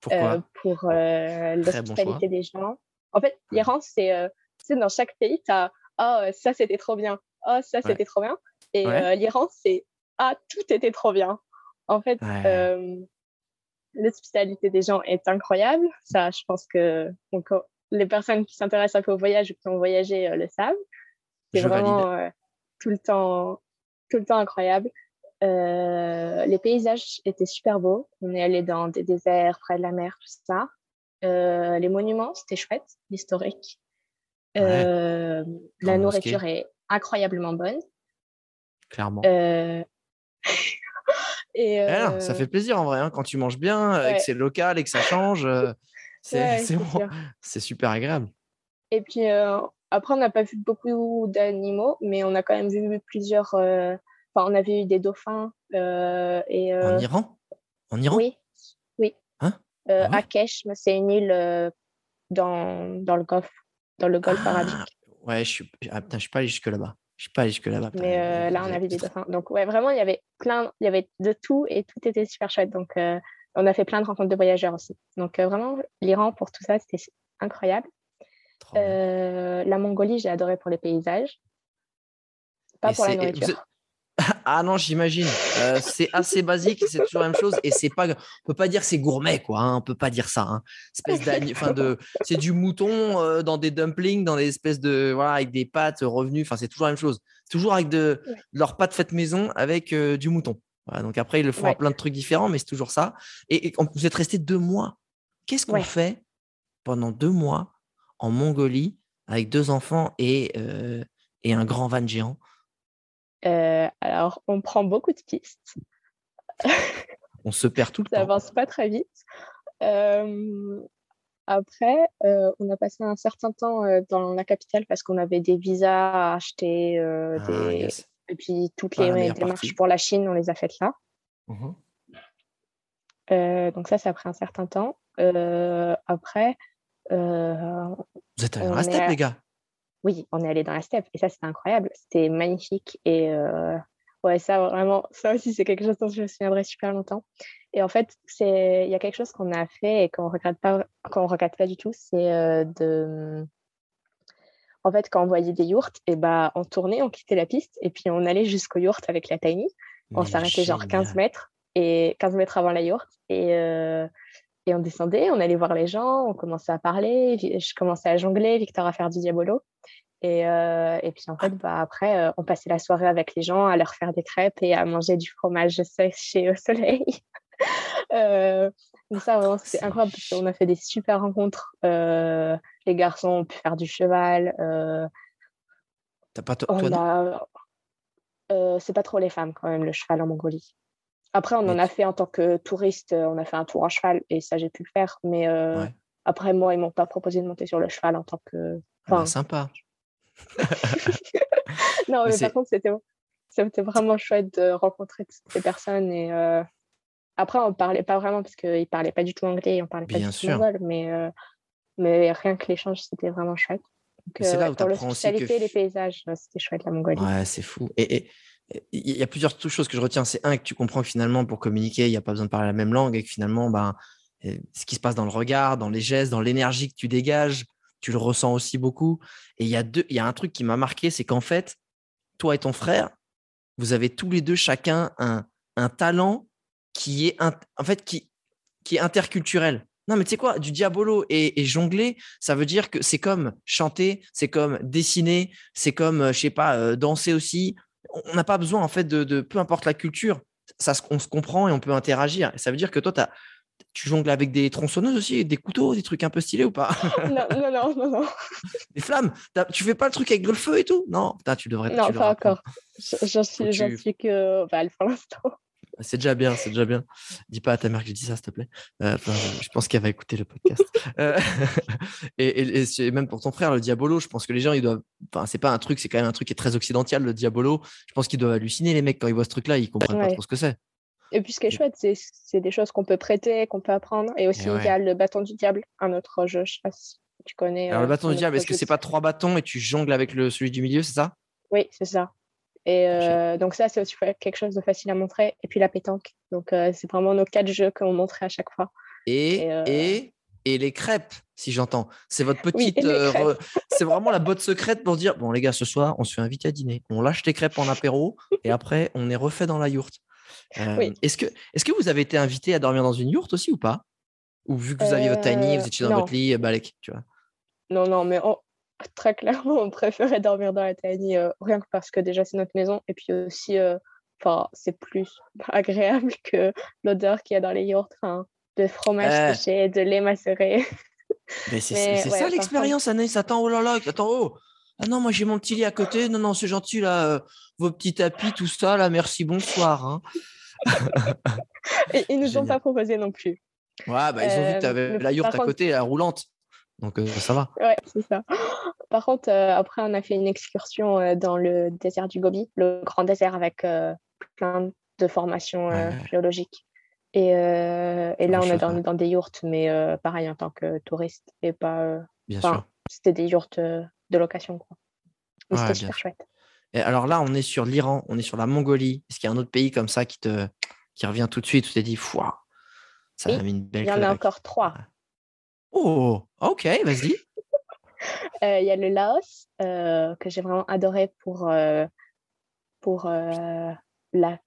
Pourquoi? Euh, Pour euh, l'hospitalité des gens. En fait, l'Iran, c'est dans chaque pays, tu as Oh, ça, c'était trop bien. Oh, ça, c'était trop bien. Et l'Iran, c'est Ah, tout était trop bien. En fait, l'hospitalité des gens est incroyable. Ça, je pense que les personnes qui s'intéressent un peu au voyage ou qui ont voyagé euh, le savent. C'est vraiment euh, tout le temps, tout le temps incroyable. Euh, les paysages étaient super beaux. On est allé dans des déserts près de la mer, tout ça. Les monuments, c'était chouette, l'historique. La nourriture est incroyablement bonne. Clairement. et eh ça fait plaisir en vrai, hein, quand tu manges bien, et que c'est local et que ça change. C'est super agréable. Et puis euh, après, on n'a pas vu beaucoup d'animaux, mais on a quand même vu plusieurs. Euh, enfin, on a vu des dauphins. Euh, et, en Iran? En Iran? Oui. Oui. Hein? Ah Kesh, c'est une île dans, dans le golfe, dans le golfe ah, arabique. Ouais, je suis, ah, je suis pas allé jusque là-bas. Je suis pas allé jusque là-bas. Mais là, on a vu des dauphins. Donc, ouais, vraiment, il y avait plein, il y avait de tout et tout était super chouette. Donc, on a fait plein de rencontres de voyageurs aussi. Donc euh, vraiment, l'Iran pour tout ça, c'était incroyable. Euh, la Mongolie, j'ai adoré pour les paysages. Pas pour la nourriture. Ah non, j'imagine. Euh, c'est assez basique, c'est toujours la même chose. Et c'est pas, on peut pas dire c'est gourmet, quoi. Hein, on peut pas dire ça. Hein. Espèce enfin de, c'est du mouton dans des dumplings, dans des espèces de, voilà, avec des pâtes revenues. Enfin, c'est toujours la même chose. Toujours avec de, leurs pâtes faites maison avec du mouton donc après, ils le font à plein de trucs différents, mais c'est toujours ça. Et, vous êtes resté deux mois. Qu'est-ce qu'on fait pendant deux mois en Mongolie avec deux enfants et, euh, et un grand van géant? Euh, Alors, on prend beaucoup de pistes. on se perd tout le temps. Ça avance pas très vite. Euh, après, on a passé un certain temps dans la capitale parce qu'on avait des visas à acheter, ah, des Et puis toutes les démarches pour la Chine, on les a faites là. Mmh donc ça, ça a pris un certain temps. après, vous êtes allés dans la steppe, les gars Oui, on est allé dans la steppe. Et ça, c'était incroyable. C'était magnifique. Et ouais, ça, vraiment, ça aussi, c'est quelque chose dont je me souviendrai super longtemps. Et en fait, il y a quelque chose qu'on a fait et qu'on ne regrette, pas, qu'on regrette pas du tout, c'est de. En fait, quand on voyait des yurts, et bah, on tournait, on quittait la piste et puis on allait jusqu'au yurt avec la tiny. On s'arrêtait genre 15 mètres et 15 mètres avant la yurt. Et, et on descendait, on allait voir les gens, on commençait à parler, je commençais à jongler, Victor à faire du diabolo. Et, euh, et puis en fait, bah, après, euh, on passait la soirée avec les gens à leur faire des crêpes et à manger du fromage séché au soleil. euh, ça, vraiment, c'était incroyable parce qu'on a fait des super rencontres. Euh, les garçons ont pu faire du cheval. T'as pas toi, C'est pas trop les femmes quand même, le cheval en Mongolie. Après, on en a fait en tant que touriste, euh, on a fait un tour en cheval et ça, j'ai pu le faire. Mais euh, après, moi, ils m'ont pas proposé de monter sur le cheval en tant que. Ah bah, sympa. non, mais, par contre, c'était, c'était vraiment chouette de rencontrer toutes ces personnes. Et euh, après, on parlait pas vraiment parce qu'ils parlaient pas du tout anglais, on parlait pas du tout mongol, mais, mais rien que l'échange, c'était vraiment chouette. c'est là où tu apprends aussi que... les paysages, c'était chouette la Mongolie. Ouais, c'est fou. Et, et, il y a plusieurs choses que je retiens. C'est un, que tu comprends que finalement, pour communiquer, il n'y a pas besoin de parler la même langue et que finalement, ben, euh, ce qui se passe dans le regard, dans les gestes, dans l'énergie que tu dégages, tu le ressens aussi beaucoup. Et il y a, deux, il y a un truc qui m'a marqué, c'est qu'en fait, toi et ton frère, vous avez tous les deux chacun un, un talent qui est, en fait, qui, qui est interculturel. Non, mais tu sais quoi, du diabolo et, jongler, ça veut dire que c'est comme chanter, c'est comme dessiner, c'est comme, euh, je sais pas, euh, danser aussi on n'a pas besoin, en fait, de, peu importe la culture, ça, on se comprend et on peut interagir. Ça veut dire que toi, tu jongles avec des tronçonneuses aussi, des couteaux, des trucs un peu stylés ou pas? Non, non, non, non, Des flammes? Tu fais pas le truc avec le feu et tout? Non, tu devrais. Non, pas encore. J'en suis, suis que bah, pour l'instant. C'est déjà bien, c'est déjà bien. Dis pas à ta mère que j'ai dit ça, s'il te plaît. Euh, je pense qu'elle va écouter le podcast. Euh, et, même pour ton frère, le Diabolo, je pense que les gens, ils doivent. Enfin, c'est pas un truc, c'est quand même un truc qui est très occidental, le Diabolo. Je pense qu'ils doivent halluciner, les mecs, quand ils voient ce truc-là, ils comprennent pas trop ce que c'est. Et puis, ce qui est chouette, c'est des choses qu'on peut prêter, qu'on peut apprendre. Et aussi, il y a le bâton du diable, un autre jeu, je sais pas si tu connais. Alors, le euh, bâton du diable, est-ce que c'est pas trois bâtons et tu jongles avec le, celui du milieu, c'est ça? Oui, c'est ça. Et euh, donc ça, c'est aussi quelque chose de facile à montrer. Et puis la pétanque. Donc euh, c'est vraiment nos quatre jeux qu'on montrait à chaque fois. Et, euh, et, et, les crêpes, si j'entends. C'est votre petite... c'est vraiment la botte secrète pour dire, bon les gars, ce soir, on se fait inviter à dîner. On lâche les crêpes en apéro et après, on est refait dans la yourte. Est-ce que, est que vous avez été invité à dormir dans une yourte aussi ou pas? Ou vu que vous aviez votre tiny, vous étiez dans votre lit, balèque, tu vois? Non, non, mais très clairement, on préférait dormir dans la tiny, euh, rien que parce que déjà c'est notre maison, et puis aussi, euh, c'est plus agréable que l'odeur qu'il y a dans les yurts, de fromage séché, de lait macéré. Mais c'est ça l'expérience, Anaïs. Attends, oh là là, attends, oh. Ah non, moi j'ai mon petit lit à côté. Non, non, c'est gentil là, euh, vos petits tapis, tout ça là. Merci, bonsoir. Hein. et, ils nous ont pas proposé non plus. Ouais, bah, ils ont vu que tu avais la yourte à côté, la roulante. Donc euh, ça va. Ouais, c'est ça. Par contre, euh, après, on a fait une excursion euh, dans le désert du Gobi, le grand désert avec plein de formations géologiques. Et, et là, on est dans, dans, des yurts, mais pareil en tant que touriste et pas. Bien sûr. C'était des yurts de location, quoi. Mais c'était super chouette. Et alors là, on est sur l'Iran, on est sur la Mongolie. Est-ce qu'il y a un autre pays comme ça qui te qui revient tout de suite où tu t'es dit, Fouah, ça a mis une belle. Il y en a encore trois. Oh, ok, vas-y. Euh, il y a le Laos euh, que j'ai vraiment adoré pour, euh, pour la,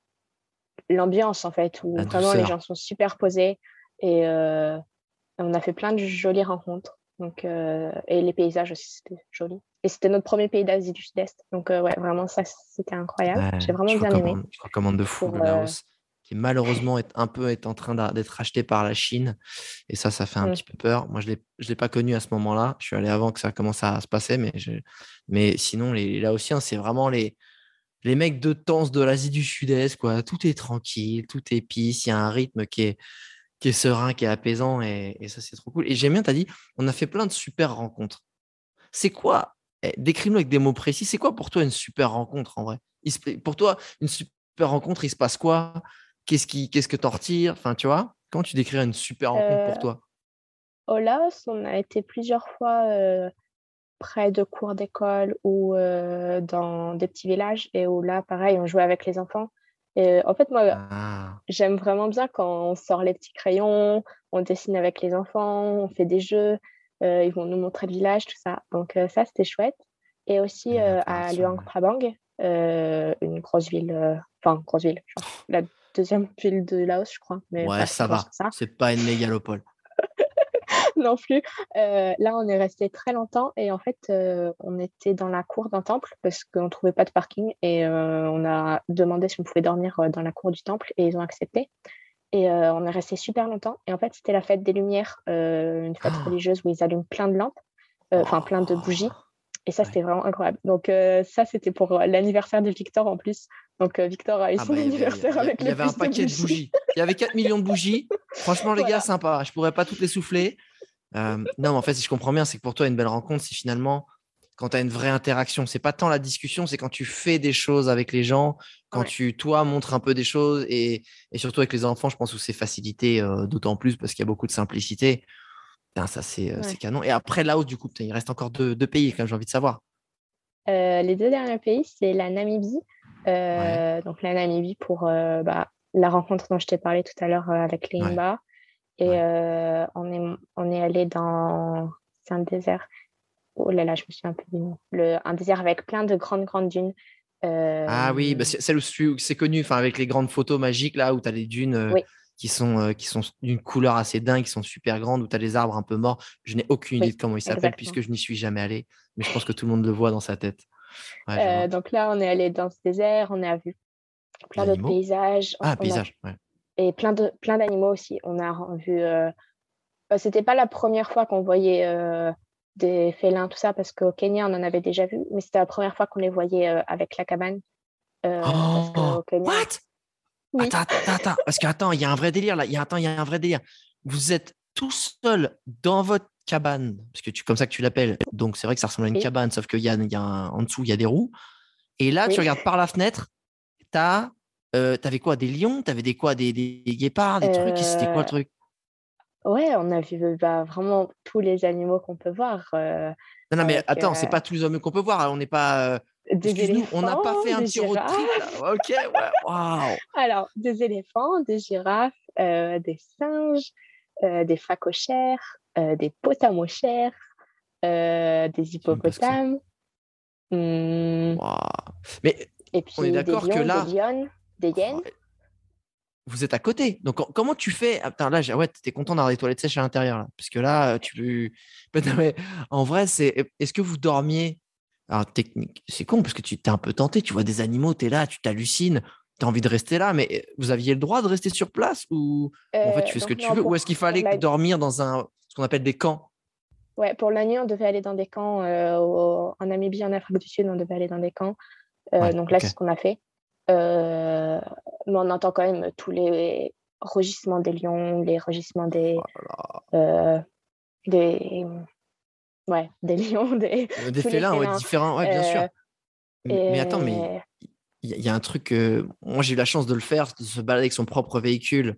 l'ambiance en fait, où vraiment les gens sont super posés et on a fait plein de jolies rencontres. Donc, et les paysages aussi, c'était joli. Et c'était notre premier pays d'Asie du Sud-Est. Donc, ouais, vraiment, ça, c'était incroyable. j'ai vraiment bien aimé. Je recommande de fou le Laos qui malheureusement est un peu est en train d'être acheté par la Chine. Et ça, ça fait un petit peu peur. Moi, je ne l'ai pas connu à ce moment-là. Je suis allé avant que ça commence à se passer, mais, je... mais sinon, les Laotiens, c'est vraiment les, les mecs de temps de l'Asie du Sud-Est. Quoi. Tout est tranquille, tout est pisse, il y a un rythme qui est, qui est serein, qui est apaisant, et, et ça, c'est trop cool. Et j'aime bien, tu as dit, on a fait plein de super rencontres. C'est quoi eh, Décris-nous avec des mots précis. C'est quoi pour toi une super rencontre en vrai? Pour toi, une super rencontre, il se passe quoi? Qu'est-ce qui, qu'est-ce que t'en retires? Enfin, tu vois, comment tu décrirais une super rencontre pour Euh, toi? Au Laos, on a été plusieurs fois près de cours d'école ou euh, dans des petits villages et où là, pareil, on jouait avec les enfants. Et en fait, moi, Ah, j'aime vraiment bien quand on sort les petits crayons, on dessine avec les enfants, on fait des jeux, euh, ils vont nous montrer le village, tout ça. Donc euh, ça, c'était chouette. Et aussi à Luang. Prabang, une grosse ville, enfin, grosse ville, genre la deuxième ville de Laos, je crois. Mais ouais, bref, ça va. ça. C'est pas une mégalopole. non plus. Euh, là, on est resté très longtemps et en fait, euh, on était dans la cour d'un temple parce qu'on ne trouvait pas de parking et euh, on a demandé si on pouvait dormir dans la cour du temple et ils ont accepté. Et on est resté super longtemps. Et en fait, c'était la fête des Lumières, une fête Ah. religieuse où ils allument plein de lampes, enfin plein de bougies. Et ça, Ouais. c'était vraiment incroyable. Donc, ça, c'était pour l'anniversaire de Victor en plus. Donc, euh, Victor a eu Ah son bah, y anniversaire il y a- avec il y le avait un paquet de bougies. bougies. Il y avait 4 millions de bougies. Franchement, les gars, Voilà. sympa. Je pourrais pas toutes les souffler. Euh, non, mais en fait, si je comprends bien, c'est que pour toi, une belle rencontre, c'est finalement quand tu as une vraie interaction. C'est pas tant la discussion, c'est quand tu fais des choses avec les gens, quand Ouais. tu, toi, montres un peu des choses et, et surtout avec les enfants, je pense que c'est facilité euh, d'autant plus parce qu'il y a beaucoup de simplicité. Putain, ça, c'est Ouais. canon. Et après, Laos, du coup, putain, il reste encore deux, deux pays, quand même, j'ai envie de savoir. Euh, les deux derniers pays, c'est la Namibie. Euh, Donc la Namibie pour euh, bah, la rencontre dont je t'ai parlé tout à l'heure euh, avec les Ouais. Et Ouais. on est, on est allé dans c'est un désert. Oh là là, je me suis un peu. Le, un désert avec plein de grandes, grandes dunes. Ah oui, bah, c'est celle où c'est connu, enfin, avec les grandes photos magiques, là, où tu as les dunes euh, Oui. qui sont, euh, qui sont d'une couleur assez dingue, qui sont super grandes, où tu as les arbres un peu morts. Je n'ai aucune Oui, idée de comment ils s'appellent, puisque je n'y suis jamais allé, mais je pense que tout le monde le voit dans sa tête. Ouais, euh, donc là, on est allé dans ce désert, on a vu plein d'autres paysages. Ah, on a ouais. et plein de plein d'animaux aussi. On a vu. Euh... bah, C'était pas la première fois qu'on voyait euh, des félins, tout ça, parce qu'au Kenya, on en avait déjà vu, mais c'était la première fois qu'on les voyait euh, avec la cabane. Parce Oh, Kenya. what? Oui. Attends, attends, attends, parce qu'attends, il y a un vrai délire là. Il y a, attends, il y a un vrai délire. Vous êtes tout seul dans votre cabane, parce que tu, comme ça que tu l'appelles. Donc c'est vrai que ça ressemble à une Oui. cabane, sauf qu'il y a, il y a un- en dessous, il y a des roues. Et là, tu regardes par la fenêtre, t'as, euh, t'avais quoi Des lions T'avais des quoi des, des, des guépards Des trucs C'était quoi Euh, le truc? Ouais, on a vu bah, vraiment tous les animaux qu'on peut voir. euh, Non, non, mais attends, c'est euh, pas tous les hommes qu'on peut voir. On n'est pas. euh, des on n'a pas fait un petit road trip. Ok, ouais, waouh. Alors, des éléphants, des girafes, euh, des singes, euh, des phacochères, euh, des potamochères, euh, des hippopotames, hum, waouh. Mais et puis on est d'accord que lions, là- des lionnes, des hyènes. Oh, vous êtes à côté. Donc, com- comment tu fais? Attends, là, j'ai- ouais, t'es content d'avoir des toilettes sèches à l'intérieur, là. Parce que là, euh, tu. Ben, non, mais en vrai, c'est. Est-ce que vous dormiez? Alors, technique, c'est con parce que tu t'es un peu tenté. Tu vois des animaux, tu es là, tu t'hallucines, tu as envie de rester là, mais euh, vous aviez le droit de rester sur place ou en fait, tu fais ce que Euh, tu veux? Ou est-ce qu'il fallait la- dormir dans un qu'on appelle des camps Ouais, pour la nuit, on devait aller dans des camps. euh, au- en Namibie, en Afrique du Sud, on devait aller dans des camps. Euh, Ouais, donc là, c'est ce qu'on a fait. Euh, mais on entend quand même tous les rugissements des lions, les rugissements des, Oh là là. euh, des, ouais, des lions, des, Des les félins, ouais, félins. différents, ouais, bien sûr. Mais, attends, mais il y, y a un truc. euh, moi, j'ai eu la chance de le faire, de se balader avec son propre véhicule,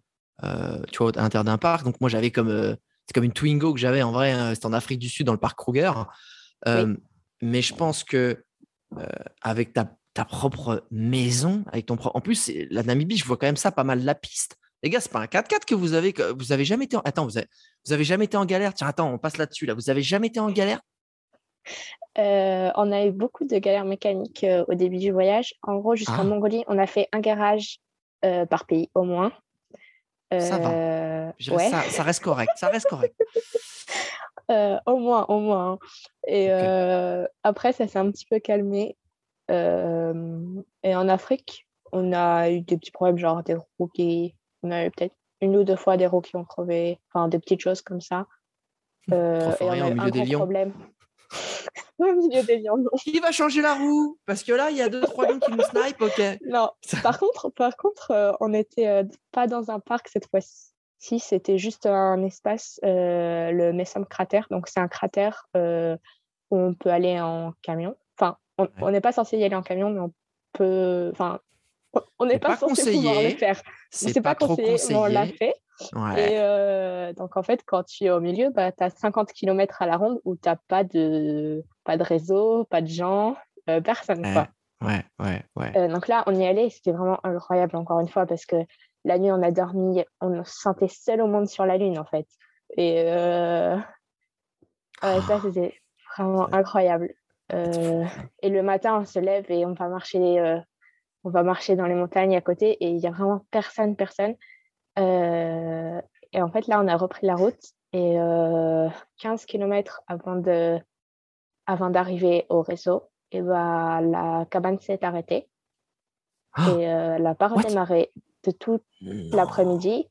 tu vois, à l'intérieur d'un parc. Donc, moi, j'avais comme. C'est comme une Twingo que j'avais en vrai. hein, C'était en Afrique du Sud, dans le parc Kruger. Euh, Mais je pense que euh, avec ta, ta propre maison, avec ton propre. En plus, la Namibie, je vois quand même ça pas mal la piste. Les gars, c'est pas un 4x4 que vous avez. que Vous avez jamais été. En... Attends, vous avez, vous avez jamais été en galère? Tiens, attends, on passe là-dessus. Là. Vous avez jamais été en galère? Euh, on a eu beaucoup de galères mécaniques euh, au début du voyage. En gros, jusqu'en Ah. Mongolie, on a fait un garage euh, par pays au moins. Ça va. Euh, ouais. ça, ça reste correct. Ça reste correct. Euh, au moins, au moins. hein. Et euh, après, ça s'est un petit peu calmé. Et en Afrique, on a eu des petits problèmes, genre des qui. On a eu peut-être une ou deux fois des roues qui ont crevé, enfin des petites choses comme ça. Euh, et on a eu un des gros lions. problème. Au milieu des lions, non. Qui va changer la roue Parce que là, il y a deux, trois lions qui nous snipe, ok. Non, par contre, par contre euh, on n'était euh, pas dans un parc cette fois-ci. C'était juste un espace, euh, le Messam Cratère. Donc, c'est un cratère où on peut aller en camion. Enfin, on Ouais. n'est pas censé y aller en camion, mais on peu. Enfin, on n'est pas, censé pouvoir le faire. C'est pas, trop conseillé, mais on l'a fait. Et donc, en fait, quand tu es au milieu, bah, tu as 50 km à la ronde où tu n'as pas de, pas de réseau, pas de gens, personne. Ouais, quoi. ouais, ouais. ouais. donc là, on y allait, c'était vraiment incroyable, encore une fois, parce que la nuit, on a dormi, on se sentait seul au monde sur la Lune, en fait. Et ça, Ah, c'était vraiment incroyable. Euh, et le matin, on se lève et on va marcher, euh, on va marcher dans les montagnes à côté et il n'y a vraiment personne, personne. Euh, et en fait, là, on a repris la route et 15 km avant de, avant d'arriver au réseau, et bah, la cabane s'est arrêtée Ah, et elle n'a pas redémarré de tout non. l'après-midi.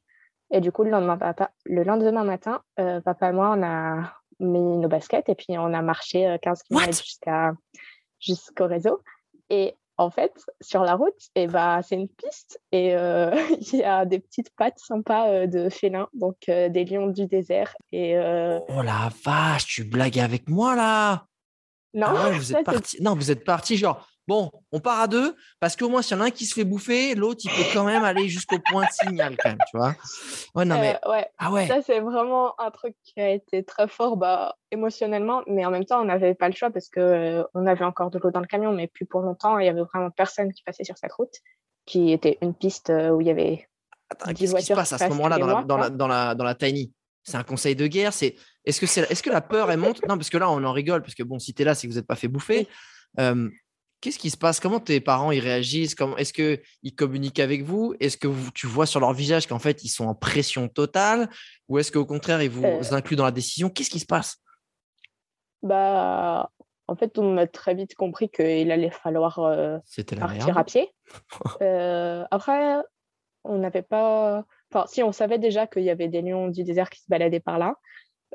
Et du coup, le lendemain, papa, le lendemain matin, euh, papa et moi, on a mis nos baskets et puis on a marché euh, 15 What? km jusqu'à, jusqu'au réseau. Et en fait, sur la route, et bah, c'est une piste et euh, il y a des petites pattes sympas euh, de félins, donc euh, des lions du désert. Et Oh la vache, tu blagues avec moi là? Non, Ah ouais, vous êtes parti. Non, vous êtes parti genre. Bon, on part à deux parce qu'au moins, s'il y en a un qui se fait bouffer, l'autre, il peut quand même aller jusqu'au point de signal, quand même, tu vois. Ouais, non, mais. euh, ouais, Ah ouais. Ça, c'est vraiment un truc qui a été très fort bah, émotionnellement, mais en même temps, on n'avait pas le choix parce que euh, on avait encore de l'eau dans le camion, mais plus pour longtemps. Il y avait vraiment personne qui passait sur cette route, qui était une piste euh, où il y avait. Attends, 10 qu'est-ce qui se passe à ce moment-là dans la, dans, la, dans, la, dans la tiny? C'est un conseil de guerre C'est Est-ce que, c'est est-ce que la peur, elle monte? Non, parce que là, on en rigole, parce que bon, si tu es là, c'est que vous n'êtes pas fait bouffer. Euh, Qu'est-ce qui se passe? Comment tes parents ils réagissent? Est-ce qu'ils communiquent avec vous? Est-ce que vous- tu vois sur leur visage qu'en fait ils sont en pression totale? Ou est-ce qu'au contraire ils vous Euh. incluent dans la décision? Qu'est-ce qui se passe? Bah, en fait, on a très vite compris qu'il allait falloir euh, partir merde. à pied. Euh, après, on n'avait pas. Enfin, si, on savait déjà qu'il y avait des lions du désert qui se baladaient par là,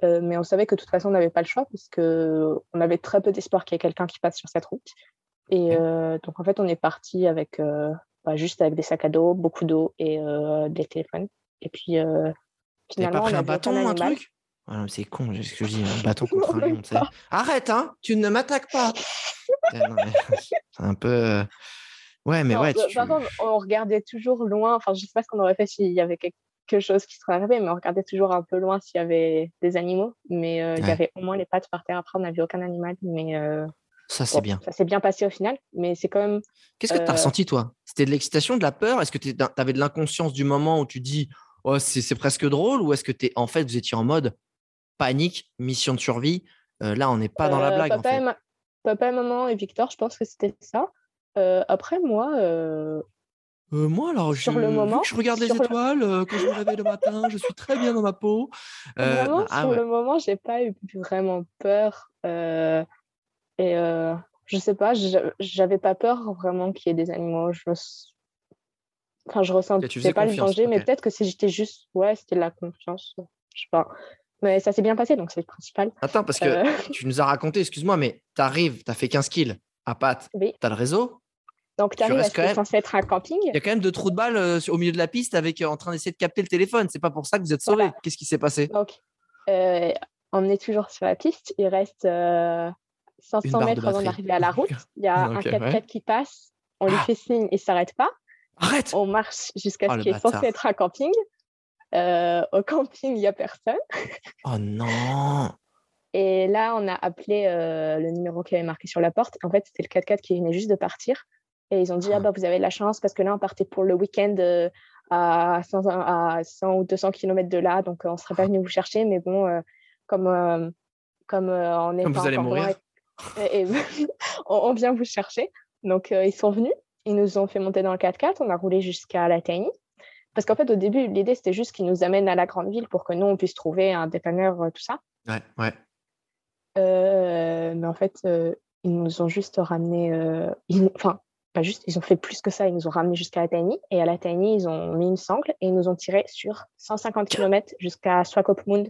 mais on savait que de toute façon, on n'avait pas le choix parce que on avait très peu d'espoir qu'il y ait quelqu'un qui passe sur cette route. Et euh, donc, en fait, on est parti avec euh, bah, juste avec des sacs à dos, beaucoup d'eau et euh, des téléphones. Et puis, euh, T'avais pas finalement, on pris un bâton, un animal. truc? Ah non, C'est con, c'est ce que je dis, un bâton contre un lion. Arrête, hein Tu ne m'attaques pas Eh, C'est un peu. Ouais, mais Non, ouais, bah, tu... Par contre, on regardait toujours loin. Enfin, je sais pas ce qu'on aurait fait s'il y avait quelque chose qui serait arrivé, mais on regardait toujours un peu loin s'il y avait des animaux. Mais il y avait au moins les pattes par terre. Après, on n'avait aucun animal. Mais ça c'est bon, bien. ça s'est bien passé au final. Mais c'est quand même. Qu'est-ce que tu as Euh, ressenti, toi? C'était de l'excitation, de la peur? Est-ce que tu avais de l'inconscience du moment où tu dis oh, c'est presque drôle Ou est-ce que es, en fait, vous étiez en mode panique, mission de survie? Euh, Là, on n'est pas dans la euh, blague, en papa, fait. et ma- papa, et maman et Victor, je pense que c'était ça. Après, moi, euh, moi, alors, Sur je, le moment, je regarde les le- étoiles euh, quand je me réveille le matin, je suis très bien dans ma peau. Euh, vraiment, ah sur ouais. le moment, j'ai pas eu vraiment peur. Et euh, je sais pas, j'a- j'avais pas peur vraiment qu'il y ait des animaux. Je me Enfin, je ressentais pas le danger, mais peut-être que si j'étais juste, ouais, c'était de la confiance. Je sais pas. Mais ça s'est bien passé, donc c'est le principal. Attends, parce que Euh, tu nous as raconté, excuse-moi, mais tu arrives, tu as fait 15 kills à patte, oui. tu as le réseau. Donc, tu Tu arrives à ce même- censé être un camping. Il y a quand même deux trous de balles euh, au milieu de la piste avec euh, en train d'essayer de capter le téléphone. C'est pas pour ça que vous êtes sauvés. Voilà. Qu'est-ce qui s'est passé? Donc, euh, on est toujours sur la piste. Il reste euh, 500 barre de mètres avant d'arriver à la route. Il y a un 4x4 ouais. qui passe. On lui Ah. fait signe, il s'arrête pas. Arrête On marche jusqu'à Oh, ce qui est censé être un camping. Euh, au camping, il n'y a personne. Oh non Et là, on a appelé euh, le numéro qui avait marqué sur la porte. En fait, c'était le 4x4 qui venait juste de partir. Et ils ont dit, Ah. ah bah, vous avez de la chance parce que là, on partait pour le week-end euh, à, 100, à 100 ou 200 km de là. Donc, on ne serait pas venu vous chercher. Mais bon, comme, comme on est Comme pas vous allez loin mourir. Et- et- on, on vient vous chercher. Donc, euh, ils sont venus. Ils nous ont fait monter dans le 4x4. On a roulé jusqu'à la TNI. Parce qu'en fait, au début, l'idée, c'était juste qu'ils nous amènent à la grande ville pour que nous, on puisse trouver un dépanneur, euh, tout ça. Ouais, ouais. Euh, mais en fait, euh, ils nous ont juste ramené. enfin, pas juste, ils ont fait plus que ça. Ils nous ont ramené jusqu'à la TNI. Et à la TNI, ils ont mis une sangle et ils nous ont tiré sur 150 km jusqu'à Swakopmund.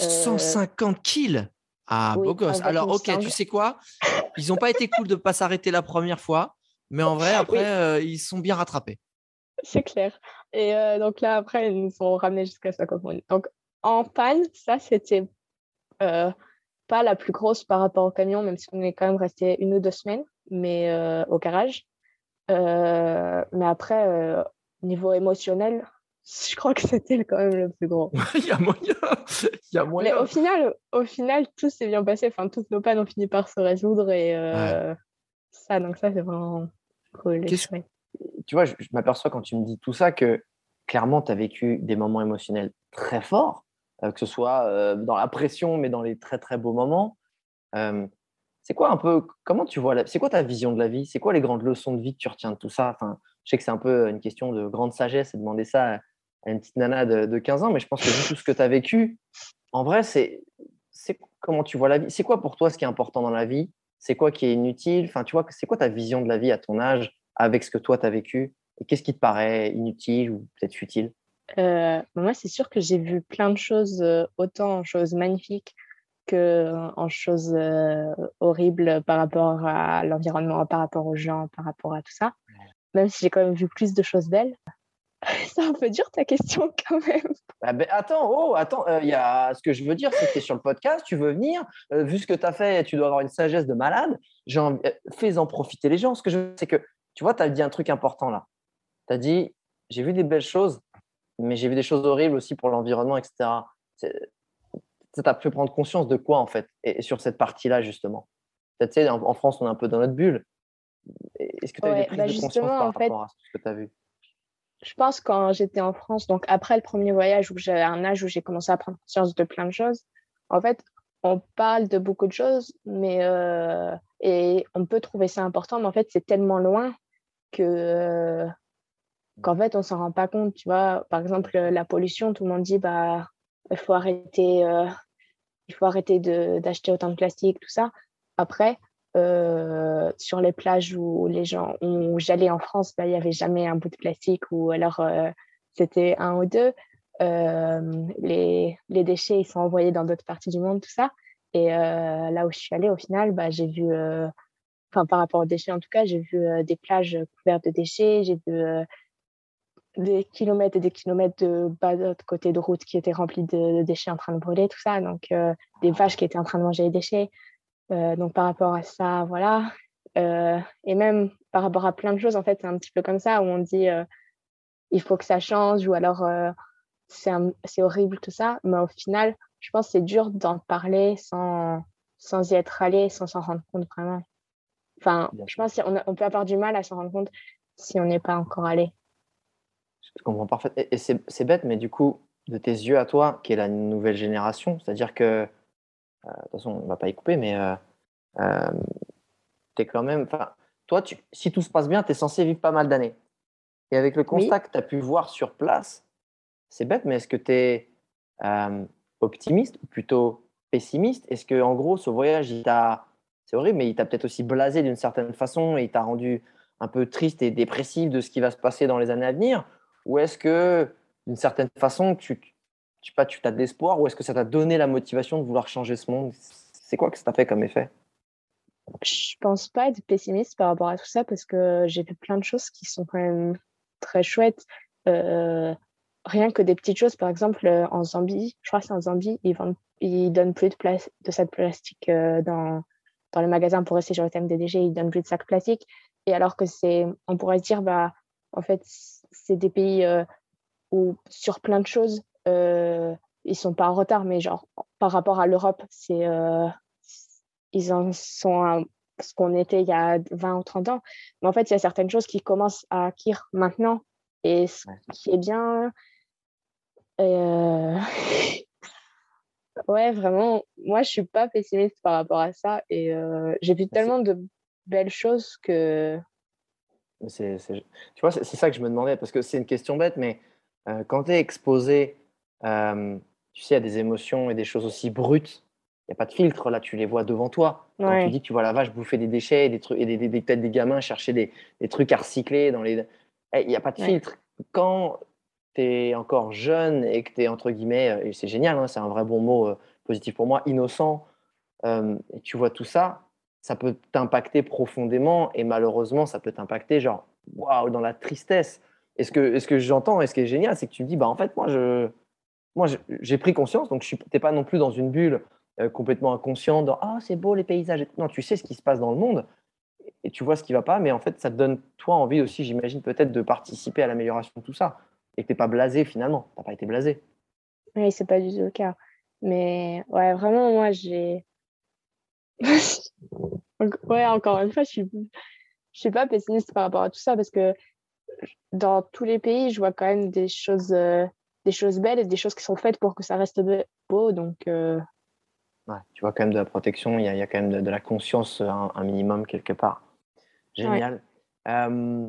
Euh, 150 kills? Ah, oui, beau gosse. Alors, ok, tu sais quoi? Ils n'ont pas été cool de ne pas s'arrêter la première fois, mais en vrai, après, Oui. euh, ils sont bien rattrapés. C'est clair. Et euh, donc là, après, ils nous ont ramené jusqu'à Swakopmund. Donc, en panne, ça, c'était euh, pas la plus grosse par rapport au camion, même si on est quand même resté une ou deux semaines, mais euh, au garage. mais après, niveau émotionnel, je crois que c'était quand même le plus gros. Il y a moyen. Il y a moyen. Mais au final, au final tout s'est bien passé. Enfin, toutes nos pannes ont fini par se résoudre et ça, donc ça, c'est vraiment cool. Tu vois, je, m'aperçois quand tu me dis tout ça que clairement, tu as vécu des moments émotionnels très forts, euh, que ce soit euh, dans la pression, mais dans les très très beaux moments. Euh, c'est quoi un peu, comment tu vois, c'est quoi ta vision de la vie? C'est quoi les grandes leçons de vie que tu retiens de tout ça? Enfin, Je sais que c'est un peu une question de grande sagesse et demander ça à une petite nana de, de 15 ans, mais je pense que vu tout ce que tu as vécu, en vrai, c'est comment tu vois la vie. C'est quoi pour toi ce qui est important dans la vie? C'est quoi qui est inutile? Enfin, tu vois, c'est quoi ta vision de la vie à ton âge avec ce que toi, tu as vécu? Et qu'est-ce qui te paraît inutile ou peut-être futile? Euh, Moi, c'est sûr que j'ai vu plein de choses, euh, autant en choses magnifiques que en choses euh, horribles par rapport à l'environnement, par rapport aux gens, par rapport à tout ça. Même si j'ai quand même vu plus de choses belles. C'est un peu dur ta question quand même. Ah ben, attends, oh, attends, il euh, y a... ce que je veux dire, c'est que tu es sur le podcast, tu veux venir, euh, vu ce que tu as fait, tu dois avoir une sagesse de malade. Euh, fais-en profiter les gens. Ce que je veux, c'est que, tu vois, tu as dit un truc important là. Tu as dit, j'ai vu des belles choses, mais j'ai vu des choses horribles aussi pour l'environnement, etc. Ça t'a fait prendre conscience de quoi en fait Et, sur cette partie-là, justement? Tu sais, en, France, on est un peu dans notre bulle. Est-ce que tu as eu des prises bah, de conscience par rapport à ce que tu as vu? Je pense quand j'étais en France, donc après le premier voyage où j'avais un âge où j'ai commencé à prendre conscience de plein de choses, en fait, on parle de beaucoup de choses, mais euh, et on peut trouver ça important, mais en fait, c'est tellement loin que euh, qu'en fait, on s'en rend pas compte. Tu vois, par exemple, la pollution, tout le monde dit bah il faut arrêter, euh, il faut arrêter d'acheter autant de plastique, tout ça. Après, euh, sur les plages où les gens où j'allais en France, bah, il n'y avait jamais un bout de plastique ou alors euh, c'était un ou deux. Euh, les, les, déchets ils sont envoyés dans d'autres parties du monde, tout ça. Et là où je suis allée, au final, bah, j'ai vu, enfin par rapport aux déchets en tout cas, j'ai vu des plages couvertes de déchets, j'ai vu des kilomètres et des kilomètres de bas d'autre côté de route qui étaient remplis de, de, déchets en train de brûler, tout ça. Donc des vaches qui étaient en train de manger les déchets. Euh, donc par rapport à ça, voilà. Euh, et même par rapport à plein de choses, en fait, c'est un petit peu comme ça où on dit euh, il faut que ça change ou alors c'est horrible tout ça. Mais au final, je pense que c'est dur d'en parler sans, sans y être allé, sans s'en rendre compte vraiment. Enfin, je pense qu'on on peut avoir du mal à s'en rendre compte si on n'est pas encore allé. Je comprends parfaitement. Et, c'est bête, mais du coup, de tes yeux à toi, qui est la nouvelle génération, c'est-à-dire que de toute façon, on ne va pas y couper, mais euh, euh, tu es quand même. Toi, tu, si tout se passe bien, tu es censé vivre pas mal d'années. Et avec le constat que tu as pu voir sur place, c'est bête, mais est-ce que tu es optimiste ou plutôt pessimiste? Est-ce que, en gros, ce voyage, il t'a. C'est horrible, mais il t'a peut-être aussi blasé d'une certaine façon et il t'a rendu un peu triste et dépressif de ce qui va se passer dans les années à venir? Ou est-ce que, d'une certaine façon, tu, tu pas, tu as de l'espoir ou est-ce que ça t'a donné la motivation de vouloir changer ce monde? C'est quoi que ça t'a fait comme effet? Je pense pas être pessimiste par rapport à tout ça parce que j'ai vu plein de choses qui sont quand même très chouettes. Euh, rien que des petites choses, par exemple euh, en Zambie, je crois que c'est en Zambie, ils, vendent, ils donnent plus de, place, de sacs plastiques euh, dans, dans le magasin pour rester sur le thème des déchets, ils donnent plus de sacs plastiques. Et alors que c'est, on pourrait se dire, bah, en fait, c'est des pays où sur plein de choses, euh, ils sont pas en retard, mais genre par rapport à l'Europe, c'est euh, ils en sont à ce qu'on était il y a 20 ou 30 ans. Mais en fait, il y a certaines choses qui commencent à acquérir maintenant. Et ce qui est bien. Euh... ouais, vraiment, moi, je suis pas pessimiste par rapport à ça. Et euh, j'ai vu tellement de belles choses que. Tu vois, c'est ça que je me demandais, parce que c'est une question bête, mais euh, quand tu es exposé euh, tu sais, il y a des émotions et des choses aussi brutes. Il n'y a pas de filtre, là, tu les vois devant toi. Quand tu dis que tu vois la vache bouffer des déchets et, des trucs, et des, des, peut-être des gamins chercher des, des, trucs à recycler dans les. Eh, il n'y a pas de filtre. Quand tu es encore jeune et que tu es, entre guillemets, euh, et c'est génial, hein, c'est un vrai bon mot euh, positif pour moi, innocent, et tu vois tout ça, ça peut t'impacter profondément et malheureusement, ça peut t'impacter, genre, waouh, dans la tristesse. Et ce que, ce que j'entends et ce qui est génial, c'est que tu me dis, bah, en fait, moi, je moi, j'ai pris conscience, donc tu n'es pas non plus dans une bulle euh, complètement inconsciente, dans Ah, c'est beau les paysages. Non, tu sais ce qui se passe dans le monde. et tu vois ce qui va pas, mais en fait, ça te donne, toi, envie aussi, j'imagine, peut-être de participer à l'amélioration de tout ça. Et que tu n'es pas blasé finalement. Tu n'as pas été blasé. Oui, c'est pas du tout le cas. Mais ouais, vraiment, moi, j'ai. ouais, encore une fois, je suis, je suis pas pessimiste par rapport à tout ça parce que dans tous les pays, je vois quand même des choses, euh, des choses belles et des choses qui sont faites pour que ça reste beau. Donc, euh, ouais, tu vois quand même de la protection, il y, y, a quand même de, la conscience, un, un, minimum quelque part. Génial. Euh,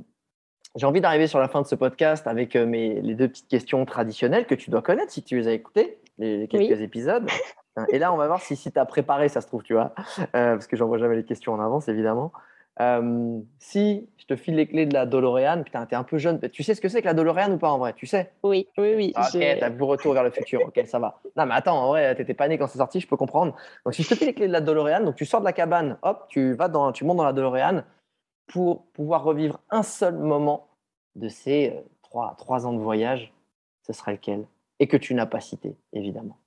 j'ai envie d'arriver sur la fin de ce podcast avec mes, les deux petites questions traditionnelles que tu dois connaître si tu les as écoutées, les, quelques oui. épisodes. Et là, on va voir si, si tu as préparé, ça se trouve, tu vois, parce que j'envoie jamais les questions en avance, évidemment. Euh, si je te file les clés de la DeLorean, putain, t'es un peu jeune, tu sais ce que c'est que la DeLorean ou pas en vrai? Tu sais? Oui, oui, oui. Ah, ok, t'as vu retour vers le futur, ok, ça va. Non, mais attends, en vrai, t'étais pas né quand c'est sorti, je peux comprendre. Donc, si je te file les clés de la DeLorean, donc tu sors de la cabane, hop, tu, vas dans, tu montes dans la DeLorean pour pouvoir revivre un seul moment de ces euh, trois, trois ans de voyage, ce serait lequel? Et que tu n'as pas cité, évidemment.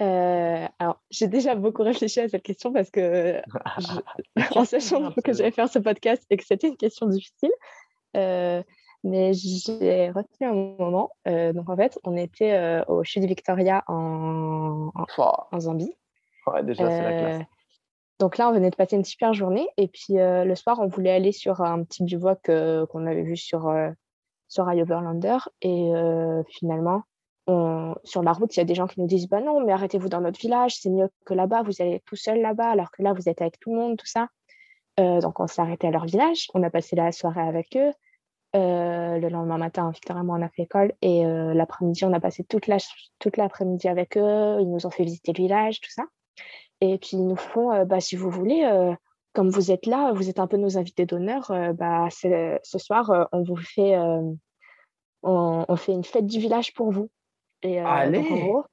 Euh, alors, j'ai déjà beaucoup réfléchi à cette question parce que, je, en sachant que j'allais faire ce podcast et que c'était une question difficile, euh, mais j'ai retenu un moment. Euh, donc, en fait, on était au Chute Victoria en, en, oh. en Zambie. Ouais, déjà, c'est la classe. Donc là, on venait de passer une super journée. Et puis, le soir, on voulait aller sur un petit bivouac qu'on avait vu sur, sur Overlander. Et finalement, on, sur la route, il y a des gens qui nous disent bah non, mais arrêtez-vous dans notre village, c'est mieux que là-bas, vous allez tout seul là-bas, alors que là, vous êtes avec tout le monde, tout ça. Euh, donc, on s'est arrêté à leur village, on a passé la soirée avec eux. Euh, le lendemain matin, et moi, on a fait école. Et euh, l'après-midi, on a passé toute, la, toute l'après-midi avec eux. Ils nous ont fait visiter le village, tout ça. Et puis, ils nous font bah, si vous voulez, comme vous êtes là, vous êtes un peu nos invités d'honneur, bah, ce soir, on vous fait. On fait une fête du village pour vous. Et euh, Allez en gros,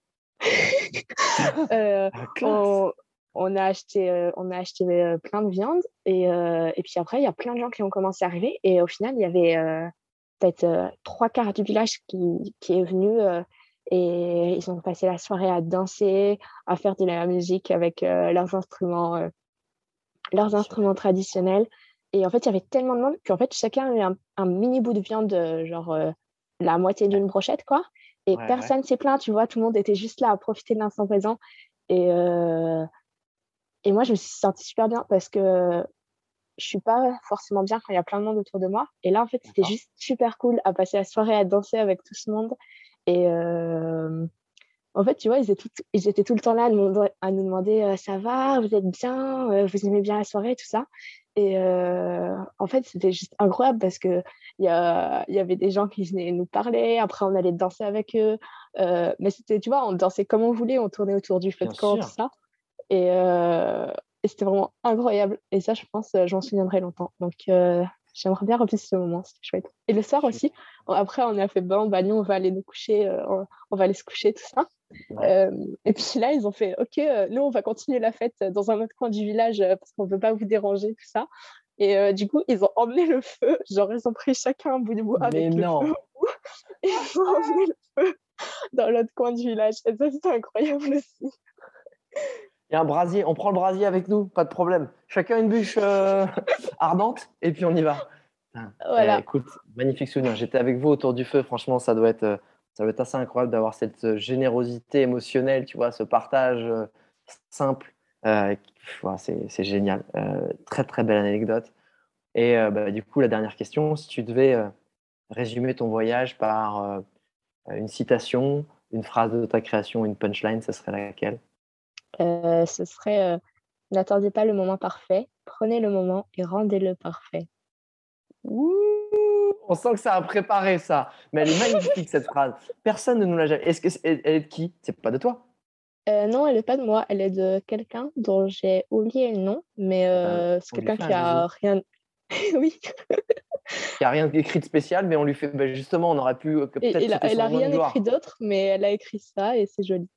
euh, on, on, a acheté, euh, on a acheté plein de viande. Et, et puis après, il y a plein de gens qui ont commencé à arriver. Et au final, il y avait peut-être trois quarts du village qui, qui est venu. et ils ont passé la soirée à danser, à faire de la musique avec leurs instruments, leurs instruments traditionnels. Et en fait, il y avait tellement de monde qu'en fait, chacun avait un, un mini bout de viande, genre la moitié d'une brochette, quoi. Et Ouais, personne ne s'est plaint, tu vois, tout le monde était juste là à profiter de l'instant présent. Et, euh, et moi, je me suis sentie super bien parce que je suis pas forcément bien quand il y a plein de monde autour de moi. Et là, en fait, c'était juste super cool à passer la soirée à danser avec tout ce monde. Et euh, en fait, tu vois, ils étaient, tout, ils étaient tout le temps là à nous, demander- à nous demander euh, ça va, vous êtes bien, Euh, vous aimez bien la soirée, tout ça. Et euh, en fait, c'était juste incroyable parce que il y, a- y avait des gens qui venaient nous parler. Après, on allait danser avec eux. Mais c'était, tu vois, on dansait comme on voulait, on tournait autour du feu de camp, tout ça. Et, et c'était vraiment incroyable. Et ça, je pense, j'en souviendrai longtemps. Donc, j'aimerais bien revivre ce moment, c'était chouette. Et le soir aussi, après, on a fait bon, bah, nous, on va aller nous coucher, euh, on, on va aller se coucher, tout ça. Euh, et puis là, ils ont fait OK, euh, nous, on va continuer la fête dans un autre coin du village parce qu'on ne veut pas vous déranger, tout ça. Et euh, du coup, ils ont emmené le feu. Genre, ils ont pris chacun un bout de bois Mais avec non. le feu. ils ont emmené le feu dans l'autre coin du village. Et ça, c'était incroyable aussi. Il y a un brasier, on prend le brasier avec nous, pas de problème. Chacun une bûche euh, ardente et puis on y va. Voilà. Eh, écoute, magnifique souvenir. J'étais avec vous autour du feu. Franchement, ça doit être, euh, ça doit être assez incroyable d'avoir cette euh, générosité émotionnelle, tu vois, ce partage simple. Euh, c'est c'est génial. Euh, très très belle anecdote. Et bah, du coup, la dernière question, si tu devais résumer ton voyage par une citation, une phrase de ta création, une punchline, ce serait laquelle? Euh, ce serait euh, N'attendez pas le moment parfait, prenez le moment et rendez-le parfait. Ouh, on sent que ça a préparé ça. Mais elle est magnifique cette phrase. Personne ne nous l'a jamais. Est-ce que c'est- elle est de qui? C'est pas de toi? Euh, non, elle n'est pas de moi, elle est de quelqu'un dont j'ai oublié le nom, mais euh, c'est quelqu'un qui a rien. oui, Il n'y a rien d'écrit de spécial, mais on lui fait. ben, justement, on aurait pu. Peut-être elle, a- c'était elle son a moment de rien écrit d'autre, mais elle a écrit ça et c'est joli.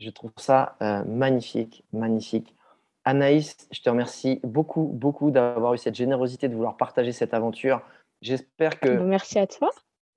Je trouve ça euh, magnifique, magnifique. Anaïs, je te remercie beaucoup, beaucoup d'avoir eu cette générosité de vouloir partager cette aventure. J'espère que Bon, merci à toi.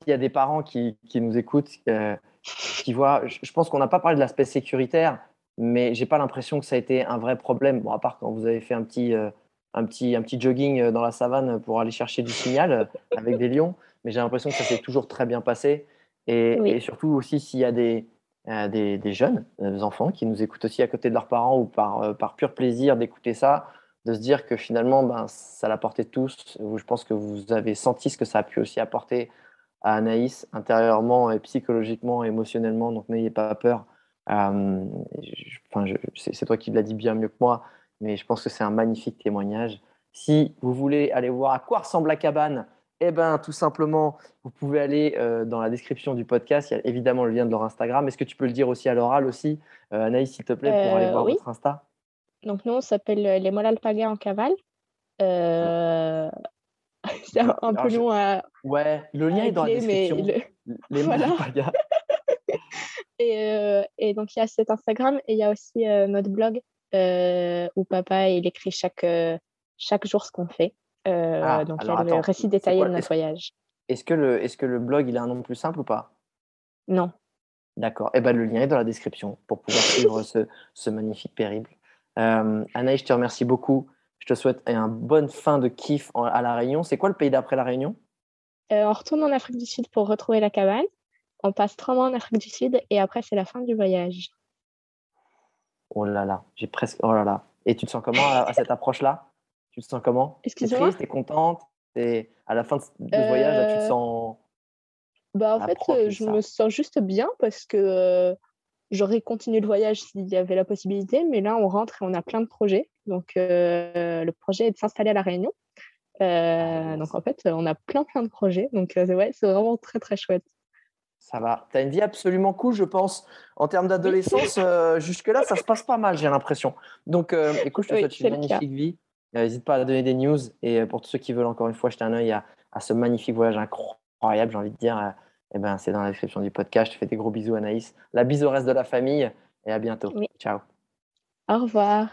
il y a des parents qui, qui nous écoutent, euh, qui voient. Je, pense qu'on n'a pas parlé de l'aspect sécuritaire, mais j'ai pas l'impression que ça a été un vrai problème. Bon, à part quand vous avez fait un petit, euh, un petit, un petit jogging dans la savane pour aller chercher du signal avec des lions. Mais j'ai l'impression que ça s'est toujours très bien passé. Et, et surtout aussi s'il y a des, des, jeunes, des enfants qui nous écoutent aussi à côté de leurs parents ou par, par pur plaisir d'écouter ça, de se dire que finalement, ben, ça l'apportait tous. Je pense que vous avez senti ce que ça a pu aussi apporter à Anaïs intérieurement et psychologiquement, émotionnellement. Donc n'ayez pas peur. Euh, c'est toi qui l'as dit bien mieux que moi, mais je pense que c'est un magnifique témoignage. Si vous voulez aller voir à quoi ressemble la cabane, eh ben, tout simplement, vous pouvez aller euh, dans la description du podcast. Il y a évidemment le lien de leur Instagram. Est-ce que tu peux le dire aussi à l'oral aussi, euh, Anaïs, s'il te plaît, pour aller voir votre Insta? Donc, nous, on s'appelle les Molalpaga en cavale. Euh, c'est un, peu long à. Ouais, le lien est dans la description. Les voilà. et, euh, et, donc, il y a cet Instagram et il y a aussi euh, notre blog euh, où papa il écrit chaque, chaque jour ce qu'on fait. Ah, donc, il y a le récit détaillé de notre voyage. Est-ce que, le, que blog il a un nom plus simple ou pas? Non. D'accord. Eh ben, le lien est dans la description pour pouvoir suivre ce, ce, magnifique périple. Euh, Anaïs, je te remercie beaucoup. Je te souhaite une bonne fin de kiff à La Réunion. C'est quoi le pays d'après La Réunion? Euh, On retourne en Afrique du Sud pour retrouver la cabane. On passe trois mois en Afrique du Sud et après, c'est la fin du voyage. Oh là là, j'ai presque. Oh là là. Et tu te sens comment à, cette approche-là? Tu te sens comment? Excuse-moi. Tu es contente et À la fin de ce voyage, tu te sens. Bah, en fait, je me sens juste bien parce que euh, j'aurais continué le voyage s'il y avait la possibilité, mais là, on rentre et on a plein de projets. Donc, euh, le projet est de s'installer à La Réunion. Euh, ah, donc, en fait, on a plein, plein de projets. Donc, euh, ouais, c'est vraiment très, très chouette. Ça va. Tu as une vie absolument cool, je pense. En termes d'adolescence, jusque-là, ça se passe pas mal, j'ai l'impression. Donc, écoute, je te souhaite une magnifique vie. N'hésite pas à donner des news. Et pour tous ceux qui veulent, encore une fois, jeter un œil à, à ce magnifique voyage incroyable, j'ai envie de dire, eh ben, c'est dans la description du podcast. Je te fais des gros bisous, Anaïs. La bise au reste de la famille et à bientôt. Ciao. Au revoir.